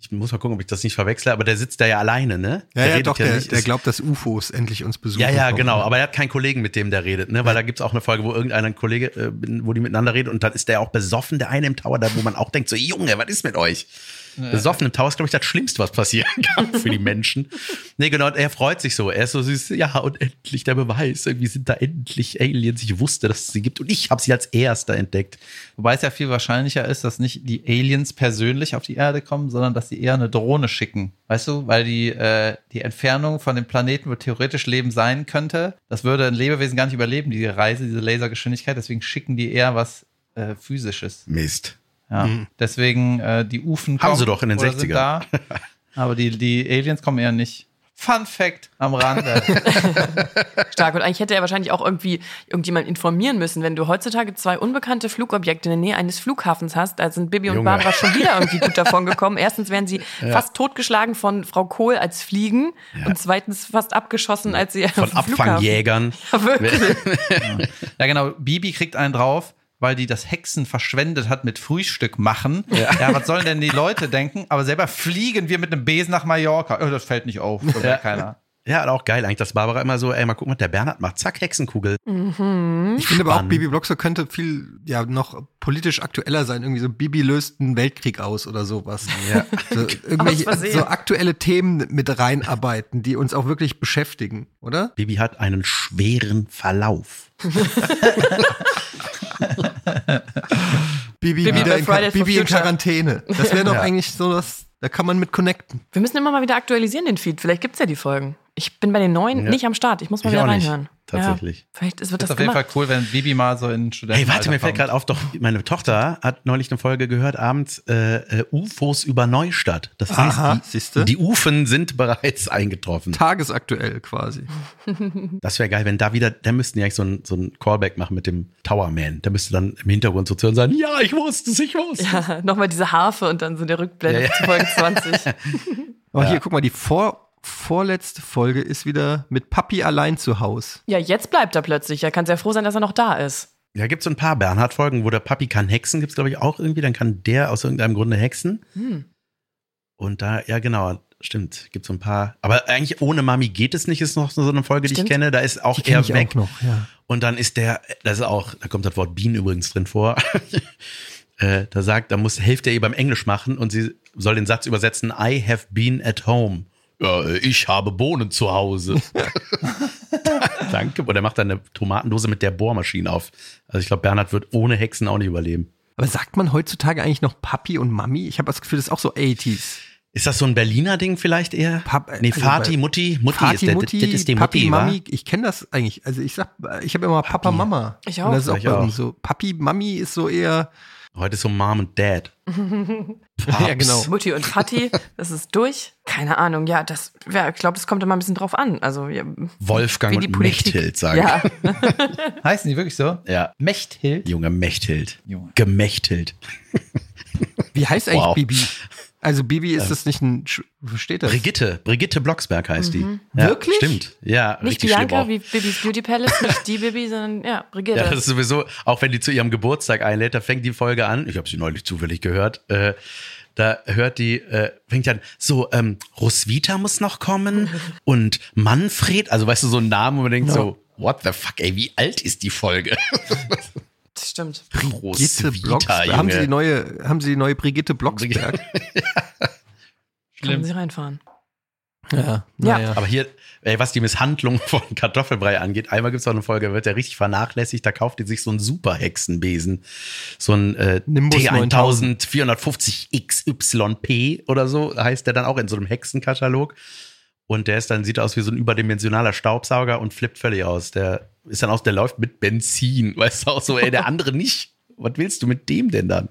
ich muss mal gucken, ob ich das nicht verwechsle, aber der sitzt da ja alleine, ne? Ja, ja, redet doch, der, nicht. der Ist- glaubt, dass UFOs endlich uns besuchen. Ja, ja, kommen. genau. Aber er hat keinen Kollegen, mit dem der redet, ne? Weil da gibt's auch eine Folge, wo irgendein Kollege, äh, wo die miteinander reden und dann ist der auch besoffen, der eine im Tower, da wo man auch denkt, so Junge, was ist mit euch? Besoffen im Tower ist, glaube ich, das Schlimmste, was passieren kann für die Menschen. Nee, genau, und er freut sich so. Er ist so süß, ja, und endlich der Beweis. Irgendwie sind da endlich Aliens. Ich wusste, dass es sie gibt und ich habe sie als erster entdeckt. Wobei es ja viel wahrscheinlicher ist, dass nicht die Aliens persönlich auf die Erde kommen, sondern dass sie eher eine Drohne schicken. Weißt du, weil die, äh, die Entfernung von dem Planeten, wo theoretisch Leben sein könnte, das würde ein Lebewesen gar nicht überleben, diese Reise, diese Lasergeschwindigkeit. Deswegen schicken die eher was äh, Physisches. Mist. Ja. Deswegen äh, die Ufen Haben kommen sie doch in den oder 60ern. Sind da, aber die, die Aliens kommen eher nicht. Fun Fact am Rande. Stark. Und eigentlich hätte er wahrscheinlich auch irgendwie irgendjemand informieren müssen, wenn du heutzutage zwei unbekannte Flugobjekte in der Nähe eines Flughafens hast, da sind Bibi und. Barbara schon wieder irgendwie gut davon gekommen. Erstens werden sie Ja. fast totgeschlagen von Frau Kohl als Fliegen und zweitens fast abgeschossen, als sie Von auf dem Flughafen- Abfangjägern. Ja, wirklich. ja, genau. Bibi kriegt einen drauf, weil die das Hexen verschwendet hat mit Frühstück machen. Ja. was sollen denn die Leute denken? Aber selber fliegen wir mit einem Besen nach Mallorca. Oh, das fällt nicht auf. Das Ja. ja. keiner. Ja, und auch geil eigentlich, dass Barbara immer so, ey, mal gucken, was der Bernhard macht. Zack, Hexenkugel. Mhm. Ich finde aber auch. Bibi Blocksberg könnte viel, ja, noch politisch aktueller sein. Irgendwie so, Bibi löst einen Weltkrieg aus oder sowas. Ja. So, irgendwelche, so aktuelle Themen mit reinarbeiten, die uns auch wirklich beschäftigen, oder? Bibi hat einen schweren Verlauf. Bibi, Bibi wieder in, Bibi in. Quarantäne. Das wäre doch Ja. eigentlich so, dass, da kann man mit connecten. Wir müssen immer mal wieder aktualisieren den Feed. Vielleicht gibt's ja die Folgen. Ich bin bei den neuen Ja. nicht am Start. Ich muss mal Ich wieder auch nicht, reinhören. tatsächlich. Ja, vielleicht ist, wird Das das ist auf jeden gemacht. Fall cool, wenn Bibi mal so in Studenten. Hey, warte, mir fällt gerade auf, doch, meine Tochter hat neulich eine Folge gehört, abends äh, äh, UFOs über Neustadt. Das heißt, Aha, die, siehste? die Ufen sind bereits eingetroffen. Tagesaktuell quasi. Das wäre geil, wenn da wieder, da müssten die eigentlich so ein, so ein Callback machen mit dem Towerman. Da müsste dann im Hintergrund so zu hören sein, ja, ich wusste es, ich wusste es. Ja, nochmal diese Harfe und dann so der Rückblende Ja, ja. zu Folge 20. Aber Ja. hier, guck mal, die vor, vorletzte Folge ist wieder mit Papi allein zu Haus. Ja, jetzt bleibt er plötzlich. Er kann sehr froh sein, dass er noch da ist. Ja, gibt so ein paar Bernhard-Folgen, wo der Papi kann hexen, gibt's glaube ich auch irgendwie. Dann kann der aus irgendeinem Grunde hexen. Hm. Und da, ja genau, stimmt, gibt so ein paar. Aber eigentlich ohne Mami geht es nicht, ist noch so eine Folge, die Stimmt. ich kenne. Da ist auch Die er ich auch weg. noch, ja. Und dann ist der, das ist auch, da kommt das Wort Bean übrigens drin vor. äh, da sagt, da muss hilft er ihr beim Englisch machen und sie soll den Satz übersetzen: I have been at home. Ja, äh, ich habe Bohnen zu Hause. Danke. Und er macht dann eine Tomatendose mit der Bohrmaschine auf. Also ich glaube, Bernhard wird ohne Hexen auch nicht überleben. Aber sagt man heutzutage eigentlich noch Papi und Mami? Ich habe das Gefühl, das ist auch so 80s. Ist das so ein Berliner Ding vielleicht eher? Pap nee, also Vati, Mutti, Mutti Vati, ist der, Mutti, das ist die Papi, Mutti, wa? Mami, ich kenne das eigentlich. Also ich sag, ich habe immer Papa, Mama. Ich Und auch. das ist auch Ich auch. so. Papi, Mami ist so eher. Heute ist so Mom und Dad. Ja, genau. Mutti und Vati, das ist durch. Keine Ahnung, ja, das, ja, ich glaube, das kommt immer ein bisschen drauf an. Also, ja, Wolfgang wie die und Politik- Mechthild sagen. Ja. Heißen die wirklich so? Ja. Mechthild? Junge Mechthild. Junge. Gemechthild. Wie heißt eigentlich Wow. Bibi? Also Bibi ist Ähm, das nicht ein, wo steht das? Brigitte. Brigitte Blocksberg heißt die. Mhm. Ja, Wirklich? Stimmt. Ja, Nicht Bianca wie Bibis Beauty Palace, nicht die Bibi, sondern ja, Brigitte. Ja, das ist sowieso, auch wenn die zu ihrem Geburtstag einlädt, da fängt die Folge an. Ich habe sie neulich zufällig gehört. Äh, da hört die, äh, fängt an, so, ähm, Roswitha muss noch kommen und Manfred, also weißt du, so ein Name, wo man denkt Ja. so, what the fuck, ey, wie alt ist die Folge? das stimmt. Brigitte Blocksberg. Haben Sie die neue, haben Sie die neue Brigitte Blocksberg? Können Sie reinfahren. ja, Ja. naja. Aber hier, ey, was die Misshandlung von Kartoffelbrei angeht, einmal gibt es auch eine Folge, da wird der richtig vernachlässigt, da kauft die sich so einen Superhexenbesen. So ein äh, Nimbus T1450 XYP oder so, heißt der dann auch in so einem Hexenkatalog. Und der ist dann, sieht aus wie so ein überdimensionaler Staubsauger und flippt völlig aus. Der ist dann auch, der läuft mit Benzin, weißt du auch so, ey, der andere nicht. Was willst du mit dem denn dann?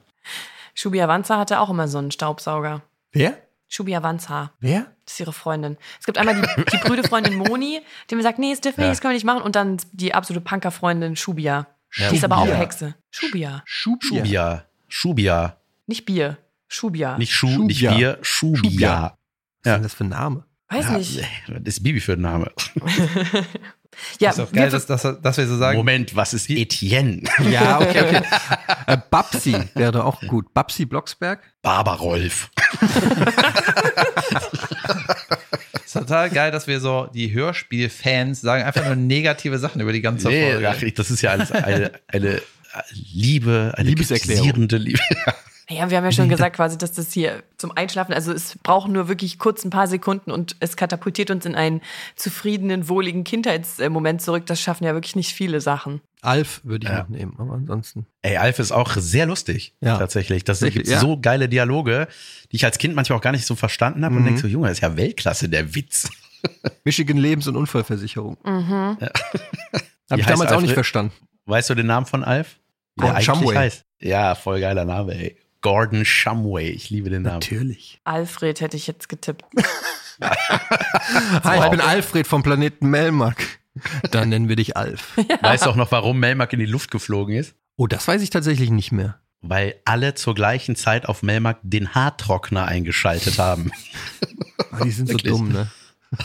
Shubi Avanza hatte auch immer so einen Staubsauger. Wer? Shubi Avanza. Wer? Das ist ihre Freundin. Es gibt einmal die, die prüde Freundin Moni, die mir sagt, nee, dürfen wir Ja. nicht, das können wir nicht machen. Und dann die absolute Punker-Freundin Shubia. Ja. Die ist aber auch. Hexe. Shubia. Schubia. Schubia. Nicht Bier. Shubia. Nicht nicht Schubia. Bier, Schubia. Schubia. Was ist Ja. denn das für ein Name? Weiß Ja, nicht. Was ist Bibi für ein Name? Ja, ist auch geil, dass, dass, dass wir so sagen. Moment, was ist Etienne? Ja, okay, okay. äh, Babsi wäre auch gut. Babsi Blocksberg? Barbarolf. ist total geil, dass wir so, die Hörspielfans sagen einfach nur negative Sachen über die ganze Nee, Folge. ach, das ist ja alles eine, eine Liebe, eine Liebeserklärung. Liebe. Ja, wir haben ja schon gesagt quasi, dass das hier zum Einschlafen, also es braucht nur wirklich kurz ein paar Sekunden und es katapultiert uns in einen zufriedenen, wohligen Kindheitsmoment zurück. Das schaffen ja wirklich nicht viele Sachen. Alf würde ich Ja. noch nehmen, aber ansonsten. Ey, Alf ist auch sehr lustig, Ja. tatsächlich. Das gibt ja. so geile Dialoge, die ich als Kind manchmal auch gar nicht so verstanden habe und Mhm. denk so, Junge, das ist ja Weltklasse, der Witz. Michigan Lebens- und Unfallversicherung. Mhm. Habe Wie ich damals auch nicht Alfred? verstanden. Weißt du den Namen von Alf? Wie Gordon Shumway. heißt? Ja, voll geiler Name, ey. Gordon Shumway. Ich liebe den Namen. Natürlich. Alfred hätte ich jetzt getippt. Hi, ich bin Alfred vom Planeten Melmark. Dann nennen wir dich Alf. Weißt du auch noch, warum Melmark in die Luft geflogen ist? Oh, das weiß ich tatsächlich nicht mehr. Weil alle zur gleichen Zeit auf Melmark den Haartrockner eingeschaltet haben. Ah, die sind so Wirklich. dumm, ne?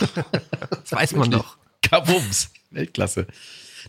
Das weiß man Wirklich. doch. Kabums. Weltklasse.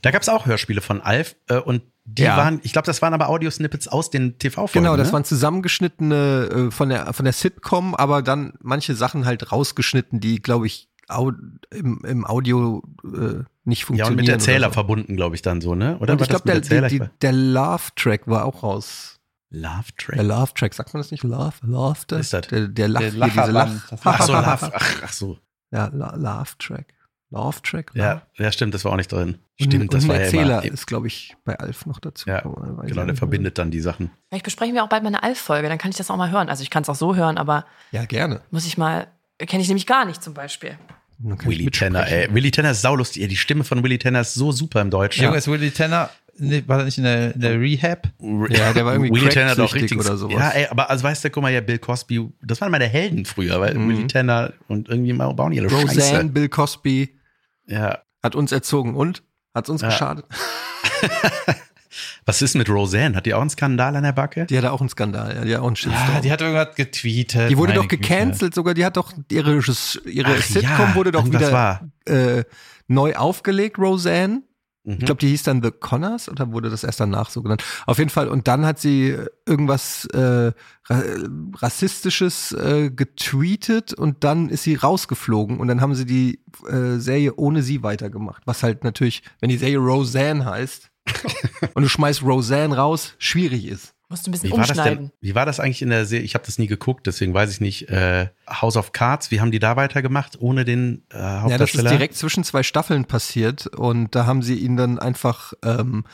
Da gab es auch Hörspiele von Alf äh, und die Ja. waren, ich glaube, das waren aber Audiosnippets aus den TV-Folgen. Genau, das ne? waren zusammengeschnittene äh, von der von der Sitcom, aber dann manche Sachen halt rausgeschnitten, die, glaube ich, au im, im Audio äh, nicht Ja, funktionieren. und mit Erzähler oder so. verbunden, glaube ich, dann so, ne? Oder Und ich glaube, das mit der, Erzähler? die, der Love-Track war auch raus. Love Track. Der Love-Track, sagt man das nicht? Love? Laughter? Was ist das? Der, der Lach, Der hier, diese. Lach. Ach so, Love, ach, ach so. Ja, La- Love-Track. Love-Track? Ja, ja, stimmt, das war auch nicht drin. Und- Stimmt, das und war ein ja Erzähler immer, ist, glaube ich, bei Alf noch dazu. Ja, genau, der nicht. verbindet dann die Sachen. Vielleicht besprechen wir auch bald mal eine Alf-Folge, dann kann ich das auch mal hören. Also ich kann es auch so hören, aber Ja, gerne. muss ich mal, kenne ich nämlich gar nicht zum Beispiel. Willy Tanner, ey. Willy Tanner ist saulustig. ey. Die Stimme von Willy Tanner ist so super im Deutschen. Junge, ist Willy Tanner, nee, war er nicht in der, in der Rehab? Ja, der war irgendwie Willy Tanner cracksüchtig richtig oder sowas. Ja, ey, aber also weißt du, guck mal, ja, Bill Cosby, das waren meine Helden früher, weil Mhm. Willy Tanner und irgendwie mal bauen die alle Roseanne, Scheiße. Bill Cosby Ja. hat uns erzogen und hat uns Ja. geschadet. Was ist mit Roseanne? Hat die auch einen Skandal an der Backe? Die hatte auch einen Skandal, ja, die hat auch einen Shitstorm. Ja, die hat irgendwas getweetet. Die wurde doch Güte. gecancelt sogar, die hat doch ihre, ihre Ach Sitcom ja, wurde doch wieder war. äh, neu aufgelegt, Roseanne. Mhm. Ich glaube, die hieß dann The Connors oder wurde das erst danach so genannt? Auf jeden Fall. Und dann hat sie irgendwas äh, ra rassistisches äh, getweetet und dann ist sie rausgeflogen und dann haben sie die äh, Serie ohne sie weitergemacht. Was halt natürlich, wenn die Serie Roseanne heißt und du schmeißt Roseanne raus, schwierig ist. Musst du ein bisschen Wie war, das umschneiden. denn, wie war das eigentlich in der Serie? Ich habe das nie geguckt, deswegen weiß ich nicht. Äh, House of Cards, wie haben die da weitergemacht ohne den äh, Ja, das Hauptdarsteller? ist direkt zwischen zwei Staffeln passiert und da haben sie ihn dann einfach ähm,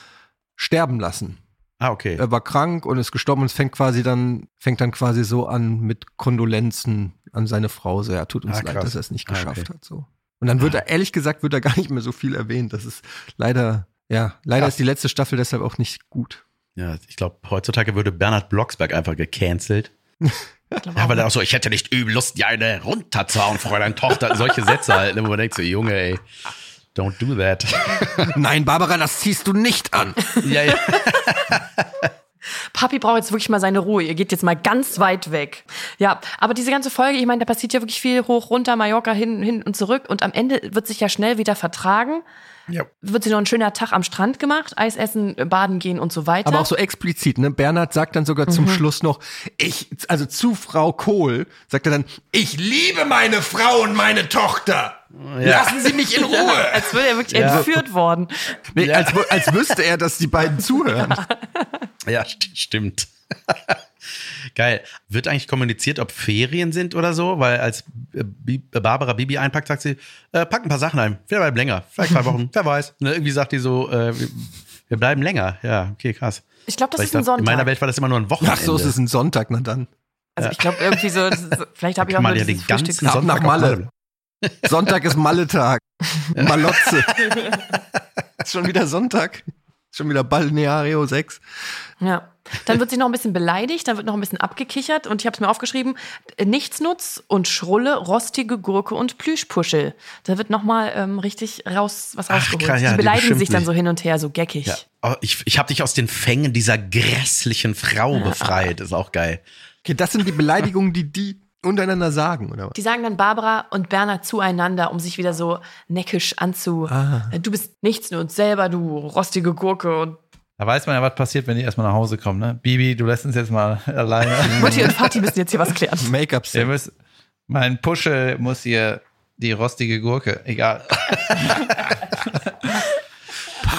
sterben lassen. ah, okay. Er war krank und ist gestorben und es fängt quasi dann, fängt dann quasi so an mit Kondolenzen an seine Frau. So, ja, tut uns Ah, leid, dass er es nicht Ah, geschafft okay. hat. So. Und dann wird er, ehrlich gesagt, wird er gar nicht mehr so viel erwähnt. Das ist leider, ja, leider Ja. ist die letzte Staffel deshalb auch nicht gut. Ja, ich glaube, heutzutage würde Bernhard Blocksberg einfach gecancelt. Ja, weil er auch so, ich hätte nicht übel Lust, dir eine runterzuhauen, Fräulein Tochter. Solche Sätze halt, ne, wo man denkt so, Junge, ey, don't do that. Nein, Barbara, das ziehst du nicht an. ja, ja. Papi braucht jetzt wirklich mal seine Ruhe. Ihr geht jetzt mal ganz weit weg. Ja, aber diese ganze Folge, ich meine, da passiert ja wirklich viel hoch, runter, Mallorca, hin, hin und zurück. Und am Ende wird sich ja schnell wieder vertragen. Ja. Wird sich noch ein schöner Tag am Strand gemacht, Eis essen, baden gehen und so weiter. Aber auch so explizit, ne? Bernhard sagt dann sogar zum Mhm. Schluss noch, ich, also zu Frau Kohl, sagt er dann, ich liebe meine Frau und meine Tochter. Lassen Sie mich in Ruhe. Als würde er wirklich Ja. entführt worden. Nee, als, als wüsste er, dass die beiden zuhören. Ja, st stimmt. Geil. Wird eigentlich kommuniziert, ob Ferien sind oder so? Weil als äh, Bi- Barbara Bibi einpackt, sagt sie, äh, pack ein paar Sachen ein. Wir bleiben länger. Vielleicht zwei Wochen. Wer weiß. Ne, irgendwie sagt die so, äh, wir, bleiben länger. Ja, okay, krass. Ich glaube, das Weil ist ein dachte, In meiner Sonntag. Welt war das immer nur ein Wochenende. Ach so, es ist ein Sonntag, na dann. Also ich glaube irgendwie so, vielleicht habe ich auch man ja den ganzen nach Sonntag Malle. Sonntag ist Malle-Tag. Malotze. ist schon wieder Sonntag. Schon wieder Balneario 6. Ja. Dann wird sie noch ein bisschen beleidigt, dann wird noch ein bisschen abgekichert und ich habe es mir aufgeschrieben: Nichtsnutz und Schrulle, rostige Gurke und Plüschpuschel. Da wird noch mal ähm, richtig raus was Ach, rausgeholt. klar, ja, die die beleidigen sich beschimpfen dann sich. so hin und her, so geckig. Ja. Oh, ich ich habe dich aus den Fängen dieser grässlichen Frau befreit. Ist auch geil. Okay, das sind die Beleidigungen, die die untereinander sagen, oder was? Die sagen dann Barbara und Bernhard zueinander, um sich wieder so neckisch anzu. Ah. Äh, Du bist nichts nur uns selber, du rostige Gurke. Und Da weiß man ja, was passiert, wenn die erstmal nach Hause kommen, ne? Bibi, du lässt uns jetzt mal alleine. Mutti und Vati müssen jetzt hier was klären. Make-up Ihr müsst, mein Puschel muss hier die rostige Gurke, egal.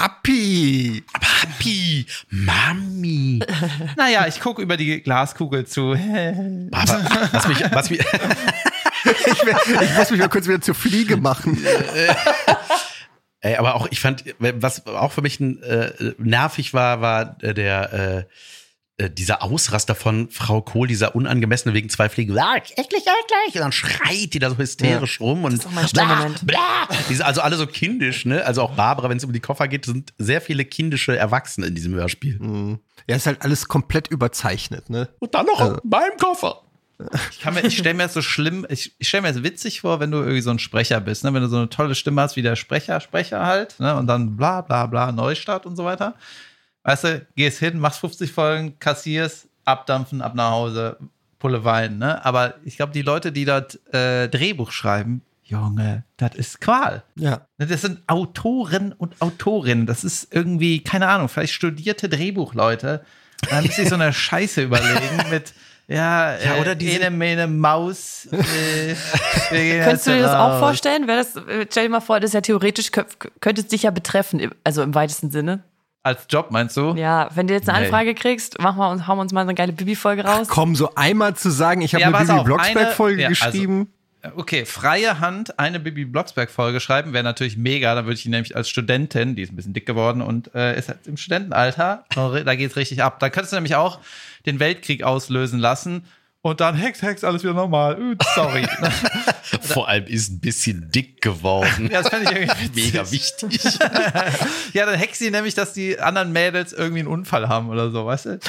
Papi! Papi! Mami! naja, ich gucke über die Glaskugel zu. Aber was mich, was mich, Ich, wär- ich muss mich mal kurz wieder zur Fliege machen. Ey, aber auch, ich fand, was auch für mich äh, nervig war, war äh, der, äh, äh, dieser Ausraster von Frau Kohl, dieser unangemessene wegen zwei Fliegen. Eklig, eklig. Und dann schreit die da so hysterisch rum und bla. Die sind also alle so kindisch, ne? Also auch Barbara, wenn es um die Koffer geht, sind sehr viele kindische Erwachsene in diesem Hörspiel. Mhm. Ja, ist halt alles komplett überzeichnet, ne? Und dann noch Also- beim Koffer. Ich, mir- ich stelle mir das so schlimm, ich, ich stelle mir das witzig vor, wenn du irgendwie so ein Sprecher bist, ne? wenn du so eine tolle Stimme hast wie der Sprecher, Sprecher halt, ne? und dann bla bla bla, Neustart und so weiter. Weißt du, gehst hin, machst 50 Folgen, kassierst, abdampfen, ab nach Hause, Pulle Wein, ne? Aber ich glaube, die Leute, die dort äh, Drehbuch schreiben, Junge, das ist Qual. Ja. Das sind Autoren und Autorinnen. Das ist irgendwie, keine Ahnung, vielleicht studierte Drehbuchleute. Da haben sich so eine Scheiße überlegen mit, ja, Ja, äh, oder diese- Ene, Mene, Maus. Äh, gehen Könntest du dir das auch raus. vorstellen? Wäre das, äh, stell dir mal vor, das ist ja theoretisch, kö- könnte es dich ja betreffen, also im weitesten Sinne. Als Job meinst du? Ja, wenn du jetzt eine Nee. Anfrage kriegst, machen wir uns, hauen wir uns mal so eine geile Bibi-Folge raus. Komm, so einmal zu sagen, ich habe Ja, eine Bibi Blocksberg-Folge ja, also- geschrieben. Okay, freie Hand eine Bibi Blocksberg-Folge schreiben wäre natürlich mega. Dann würde ich ihn nämlich als Studentin, die ist ein bisschen dick geworden und äh, ist halt im Studentenalter, da geht's richtig ab. Da könntest du nämlich auch den Weltkrieg auslösen lassen Und dann Hex, Hex, alles wieder normal. Äh, sorry. Vor allem ist ein bisschen dick geworden. Ja, das fand ich irgendwie. Mega wichtig. ja, dann hext sie nämlich, dass die anderen Mädels irgendwie einen Unfall haben oder so, weißt du?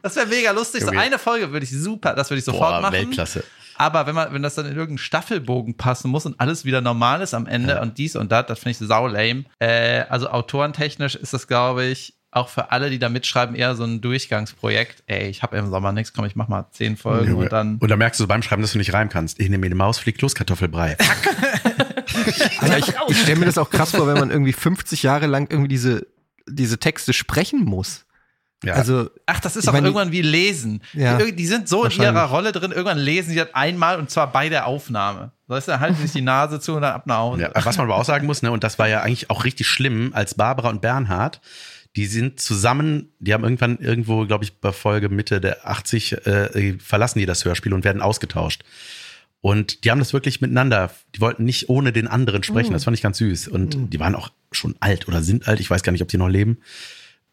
Das wäre mega lustig. So eine Folge würde ich super, das würde ich sofort Boah, machen. Weltklasse. Aber wenn man, wenn das dann in irgendeinen Staffelbogen passen muss und alles wieder normal ist am Ende und dies und das, das finde ich sau lame. Äh, also autorentechnisch ist das, glaube ich, auch für alle, die da mitschreiben, eher so ein Durchgangsprojekt. Ey, ich habe im Sommer nichts, komm, ich mach mal zehn Folgen Junge. und dann. Und da merkst du beim Schreiben, dass du nicht reimen kannst. Ich nehme mir die Maus, fliegt los, Kartoffelbrei. Aber ich, ich stelle mir das auch krass vor, wenn man irgendwie 50 Jahre lang irgendwie diese, diese Texte sprechen muss. Ja. Also, Ach, das ist auch meine, irgendwann wie Lesen. Ja, die, die sind so in ihrer Rolle drin, irgendwann lesen sie das einmal und zwar bei der Aufnahme. Weißt du, dann halten sie sich die Nase zu und dann ab nach Hause. Ja, was man aber auch sagen muss, ne, und das war ja eigentlich auch richtig schlimm, als Barbara und Bernhard, die sind zusammen, die haben irgendwann irgendwo, glaube ich, bei Folge Mitte der 80 äh, verlassen die das Hörspiel und werden ausgetauscht. Und die haben das wirklich miteinander, die wollten nicht ohne den anderen sprechen, Mhm. das fand ich ganz süß. Und die waren auch schon alt oder sind alt, ich weiß gar nicht, ob die noch leben.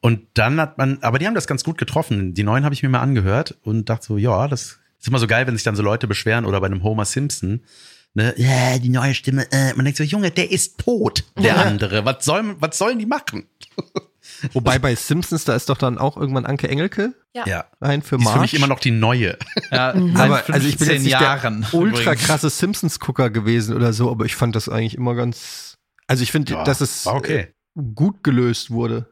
Und dann hat man, aber die haben das ganz gut getroffen. Die neuen habe ich mir mal angehört und dachte so, ja, das ist immer so geil, wenn sich dann so Leute beschweren oder bei einem Homer Simpson, ne, ja, die neue Stimme, äh, man denkt so, Junge, der ist tot, der andere. Was sollen, was sollen die machen? Wobei bei Simpsons, da ist doch dann auch irgendwann Anke Engelke Ja. Ja. rein für Die ist für mich Marge. immer noch die neue. Ja, aber seit also ich bin 15 jetzt nicht Jahren. der ultra krasse Simpsons-Gucker gewesen oder so, aber ich fand das eigentlich immer ganz. Also ich finde, Ja, dass es okay. gut gelöst wurde.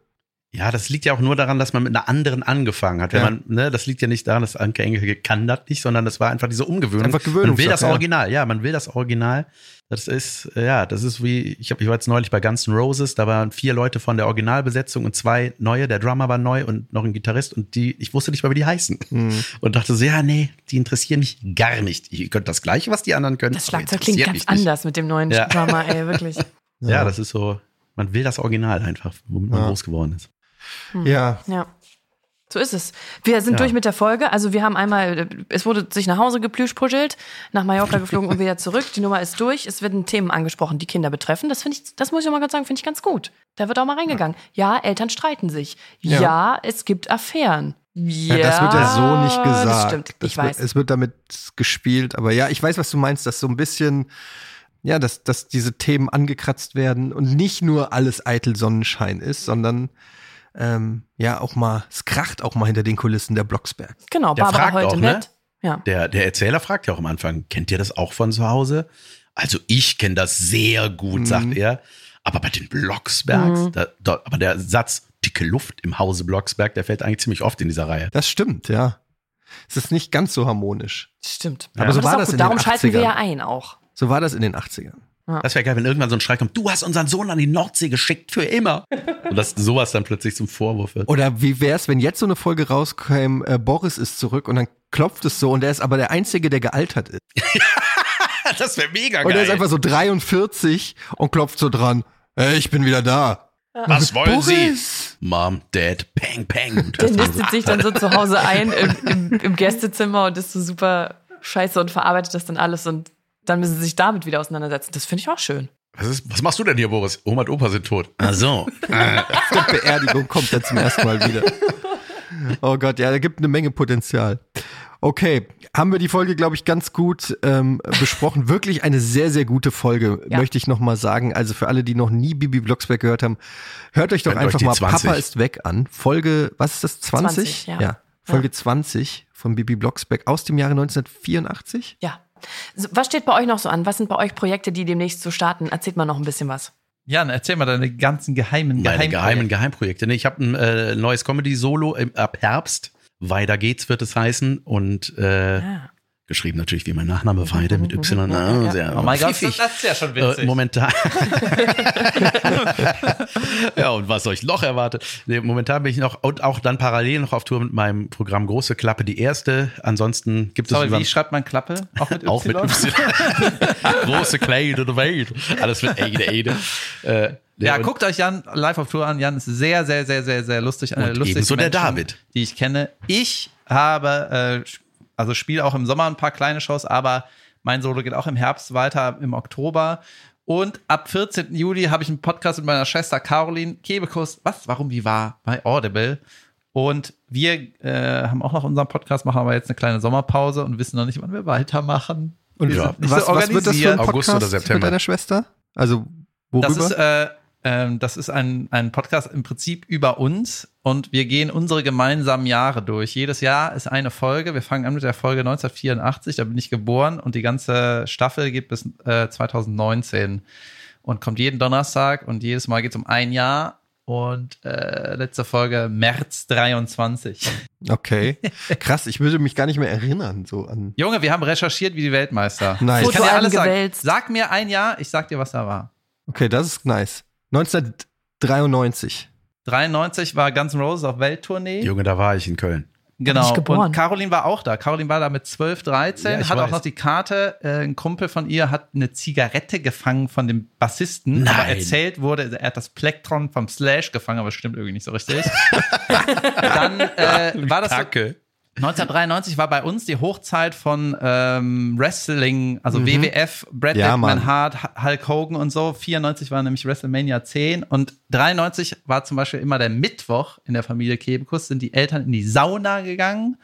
Ja, das liegt ja auch nur daran, dass man mit einer anderen angefangen hat. Wenn Ja. man, ne, das liegt ja nicht daran, dass Anke Engelke kann das nicht, sondern das war einfach diese Umgewöhnung. Einfach man will das Gewöhnungssache, ja. Original, ja, man will das Original. Das ist, äh, ja, das ist wie, ich, hab, ich war jetzt neulich bei Guns N' Roses, da waren vier Leute von der Originalbesetzung und zwei neue, der Drummer war neu und noch ein Gitarrist und die, ich wusste nicht mal, wie die heißen. Mhm. Und dachte so, ja, nee, die interessieren mich gar nicht. Ihr könnt das Gleiche, was die anderen können. Das Schlagzeug klingt ganz anders mit dem neuen Ja. Drama, ey, wirklich. Ja. das ist so, man will das Original einfach, womit man Ja. groß geworden ist. Ja. Ja. So ist es. Wir sind Ja. durch mit der Folge. Also wir haben einmal, äh, es wurde sich nach Hause geplüschpuschelt, nach Mallorca geflogen und wieder zurück. Die Nummer ist durch. Es werden Themen angesprochen, die Kinder betreffen. Das finde ich, das muss ich mal ganz sagen, finde ich ganz gut. Da wird auch mal reingegangen. Ja, Eltern streiten sich. Ja, Ja. es gibt Affären. Ja, Ja, das wird ja so nicht gesagt. Das stimmt. Das ich wird, weiß. Es wird damit gespielt, aber ja, ich weiß, was du meinst, dass so ein bisschen, ja, dass, dass diese Themen angekratzt werden und nicht nur alles eitel Sonnenschein ist, sondern ähm, ja auch mal, es kracht auch mal hinter den Kulissen der Blocksberg. Genau, Der Barbara fragt heute auch, ne? Ja. Der, der Erzähler fragt ja auch am Anfang, kennt ihr das auch von zu Hause? Also ich kenne das sehr gut, Mhm. sagt er. Aber bei den Blocksbergs, Mhm. da, da, aber der Satz dicke Luft im Hause Blocksberg, der fällt eigentlich ziemlich oft in dieser Reihe. Das stimmt, ja. Es ist nicht ganz so harmonisch. Stimmt. Aber so das war das gut. in Darum den schalten wir 80ern. ja ein auch. So war das in den 80ern. Das wäre geil, wenn irgendwann so ein Schrei kommt, du hast unseren Sohn an die Nordsee geschickt für immer. Und dass sowas dann plötzlich zum Vorwurf wird. Oder wie wär's, wenn jetzt so eine Folge rauskäme, äh, Boris ist zurück und dann klopft es so und er ist aber der Einzige, der gealtert ist. das wäre mega Und er ist einfach so 43 und klopft so dran. Hey, ich bin wieder da. Was wollen Boris! Sie? Mom, Dad, Pang, Pang. Und Der nistet sich dann so zu Hause ein im, im, im Gästezimmer und ist so super scheiße und verarbeitet das dann alles und dann müssen sie sich damit wieder auseinandersetzen. Das finde ich auch schön. Was, ist, was machst du denn hier, Boris? Oma und Opa sind tot. Ach so. Auf der Beerdigung kommt er zum ersten Mal wieder. Oh Gott, ja, da gibt eine Menge Potenzial. Okay, haben wir die Folge, glaube ich, ganz gut ähm, besprochen. Wirklich eine sehr, sehr gute Folge, Ja. möchte ich noch mal sagen. Also für alle, die noch nie Bibi Blocksberg gehört haben, hört euch doch Hört euch einfach die mal 20. Papa ist weg an. Folge, was ist das, 20? 20, ja. Folge 20 von Bibi Blocksberg aus dem Jahre 1984. Ja. Was steht bei euch noch so an? Was sind bei euch Projekte, die demnächst so starten? Erzählt mal noch ein bisschen was. Jan, erzähl mal deine ganzen geheimen Meine Geheimprojekte. geheimen Geheimprojekte. Nee, ich habe ein äh, neues Comedy-Solo im- ab Herbst. Weiter geht's, wird es heißen. Und äh, Ah. Geschrieben natürlich wie mein Nachname Weide mit Y. Ah, sehr Oh mein Gott, das ist ja schon Äh, witzig. momentan. ja, und was euch noch erwartet? Nee, momentan bin ich noch und auch dann parallel noch auf Tour mit meinem Programm Große Klappe, die erste. Ansonsten gibt es Sorry, wie schreibt man Klappe? Auch mit Y? auch mit Y. Große Kleine der Welt. Alles mit Ede, Ede. Äh, Ja, guckt euch Jan live auf Tour an. Jan ist sehr, sehr, sehr, sehr, sehr lustig. Eine Und lustige ebenso der David. Die ich kenne. Ich habe, äh, also spiele auch im Sommer ein paar kleine Shows, aber mein Solo geht auch im Herbst weiter, im Oktober. Und ab 14. Juli habe ich einen Podcast mit meiner Schwester Caroline Kebekus. Was? Warum? Wie war? Bei Audible. Und wir äh, haben auch noch unseren Podcast, machen aber jetzt eine kleine Sommerpause und wissen noch nicht, wann wir weitermachen. Und wir ja. sind nicht was, so was wird das für ein. Podcast August oder September. mit deiner Schwester? Also worüber? Das ist, äh, ähm, das ist ein, ein Podcast im Prinzip über uns und wir gehen unsere gemeinsamen Jahre durch. Jedes Jahr ist eine Folge. Wir fangen an mit der Folge 1984, da bin ich geboren und die ganze Staffel geht bis äh, 2019 und kommt jeden Donnerstag und jedes Mal geht es um ein Jahr und äh, letzte Folge März 23. okay. Krass, ich würde mich gar nicht mehr erinnern, so an. Junge, wir haben recherchiert wie die Weltmeister. Nice. Ich kann dir alles sagen. Sag mir ein Jahr, ich sag dir, was da war. Okay, das ist nice. 1993. 93 war Guns N' Roses auf Welttournee. Junge, da war ich in Köln. Genau. Und Caroline war auch da. Caroline war da mit 12, 13, Ja, hat auch weiß. noch die Karte. Äh, ein Kumpel von ihr hat eine Zigarette gefangen von dem Bassisten. Nein. Aber erzählt wurde, er hat das Plektron vom Slash gefangen, aber das stimmt irgendwie nicht so richtig. Dann äh, war das so, Kacke. 1993 war bei uns die Hochzeit von ähm, Wrestling, also Mhm. WWF, Brad Ja, Mann. Hart, Hulk Hogan und so. 94 war nämlich WrestleMania 10 und 93 war zum Beispiel immer der Mittwoch in der Familie Kebekus, sind die Eltern in die Sauna gegangen.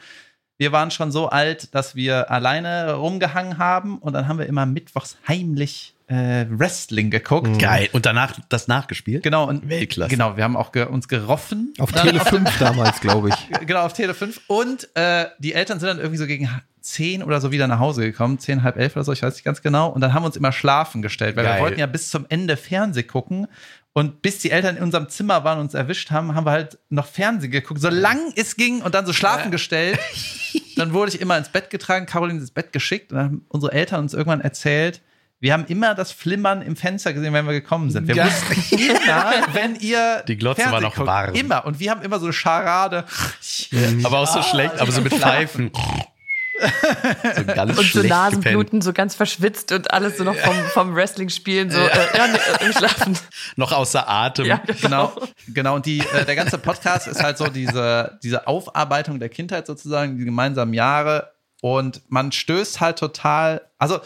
Wir waren schon so alt, dass wir alleine rumgehangen haben und dann haben wir immer mittwochs heimlich äh, Wrestling geguckt. Geil. Und danach das nachgespielt? Genau, und Weltklasse. Genau, wir haben auch ge uns geroffen. Auf Tele 5 damals, glaube ich. genau, auf Tele 5. Und äh, die Eltern sind dann irgendwie so gegen 10 oder so wieder nach Hause gekommen, 10, halb elf oder so, ich weiß nicht ganz genau. Und dann haben wir uns immer schlafen gestellt, weil Geil. wir wollten ja bis zum Ende Fernseh gucken. Und bis die Eltern in unserem Zimmer waren und uns erwischt haben, haben wir halt noch Fernsehen geguckt, solange es ging und dann so schlafen gestellt. Dann wurde ich immer ins Bett getragen, Caroline ins Bett geschickt und dann haben unsere Eltern uns irgendwann erzählt, wir haben immer das Flimmern im Fenster gesehen, wenn wir gekommen sind. Wir Geil. wussten immer, wenn ihr Die Glotze war Fernsehen noch guckt, warm. Immer. Und wir haben immer so eine Scharade. Aber auch so schlecht, aber so mit Pfeifen. so ganz Und so Nasenbluten, so ganz verschwitzt und alles so noch vom, vom Wrestling-Spielen, so äh, ja, äh, im Schlafen. gepennt. Noch außer Atem. Ja, Genau, genau. Und die, äh, der ganze Podcast ist halt so diese, diese Aufarbeitung der Kindheit sozusagen, die gemeinsamen Jahre. Und man stößt halt total, also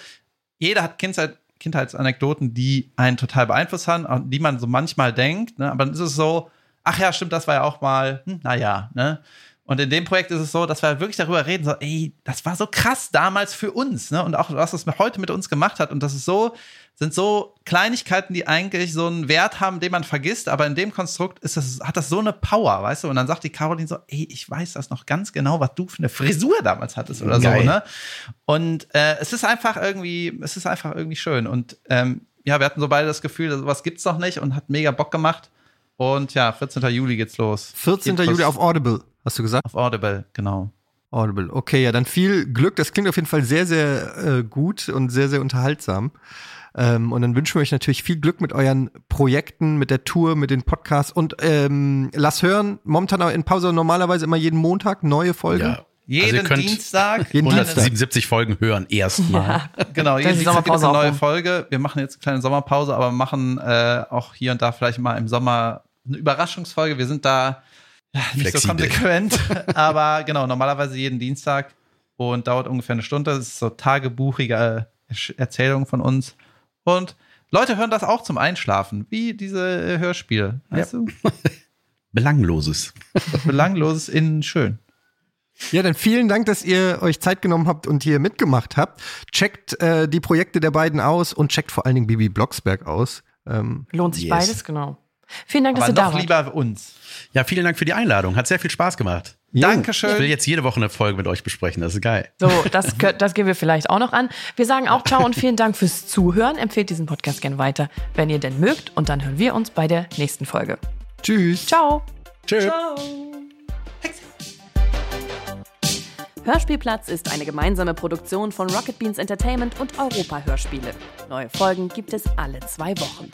jeder hat Kindheit, Kindheitsanekdoten, die einen total beeinflusst haben, die man so manchmal denkt. Ne? Aber dann ist es so, ach ja, stimmt, das war ja auch mal, hm, naja, ne? Und in dem Projekt ist es so, dass wir wirklich darüber reden, so, ey, das war so krass damals für uns, ne? Und auch was das heute mit uns gemacht hat. Und das ist so, sind so Kleinigkeiten, die eigentlich so einen Wert haben, den man vergisst, aber in dem Konstrukt ist das, hat das so eine Power, weißt du? Und dann sagt die Caroline so, ey, ich weiß das noch ganz genau, was du für eine Frisur damals hattest oder Geil. so, ne? Und äh, es ist einfach irgendwie, es ist einfach irgendwie schön. Und ähm, ja, wir hatten so beide das Gefühl, sowas gibt's noch nicht und hat mega Bock gemacht. Und ja, 14. Juli geht's los. 14. Geht Juli auf Audible, hast du gesagt? Auf Audible, genau. Audible. Okay, ja, dann viel Glück. Das klingt auf jeden Fall sehr, sehr äh, gut und sehr, sehr unterhaltsam. Ähm, und dann wünschen wir euch natürlich viel Glück mit euren Projekten, mit der Tour, mit den Podcasts und ähm, lass hören, momentan in Pause normalerweise immer jeden Montag neue Folgen. Ja. Jeden Also ihr könnt Dienstag. Jeden Dienstag. 177 Folgen hören erstmal. Genau, Dann jeden Dienstag gibt es Sommerpause eine neue. Folge. Wir machen jetzt eine kleine Sommerpause, aber machen äh, auch hier und da vielleicht mal im Sommer eine Überraschungsfolge. Wir sind da ja, nicht so Flexibel. konsequent, aber genau, normalerweise jeden Dienstag und dauert ungefähr eine Stunde. Das ist so tagebuchige äh, Erzählung von uns. Und Leute hören das auch zum Einschlafen, wie diese äh, Hörspiele. Weißt du? Belangloses. Belangloses innen schön. Ja, dann vielen Dank, dass ihr euch Zeit genommen habt und hier mitgemacht habt. Checkt äh, die Projekte der beiden aus und checkt vor allen Dingen Bibi Blocksberg aus. Ähm, Lohnt sich Yes. beides, genau. Vielen Dank, dass Aber ihr da wart. lieber uns. Ja, vielen Dank für die Einladung. Hat sehr viel Spaß gemacht. Jo. Dankeschön. Ich will jetzt jede Woche eine Folge mit euch besprechen. Das ist geil. So, das, das gehen wir vielleicht auch noch an. Wir sagen auch Ciao und vielen Dank fürs Zuhören. Empfehlt diesen Podcast gerne weiter, wenn ihr denn mögt. Und dann hören wir uns bei der nächsten Folge. Tschüss. Ciao. Tschüss. Hörspielplatz ist eine gemeinsame Produktion von Rocket Beans Entertainment und Europa Hörspiele. Neue Folgen gibt es alle zwei Wochen.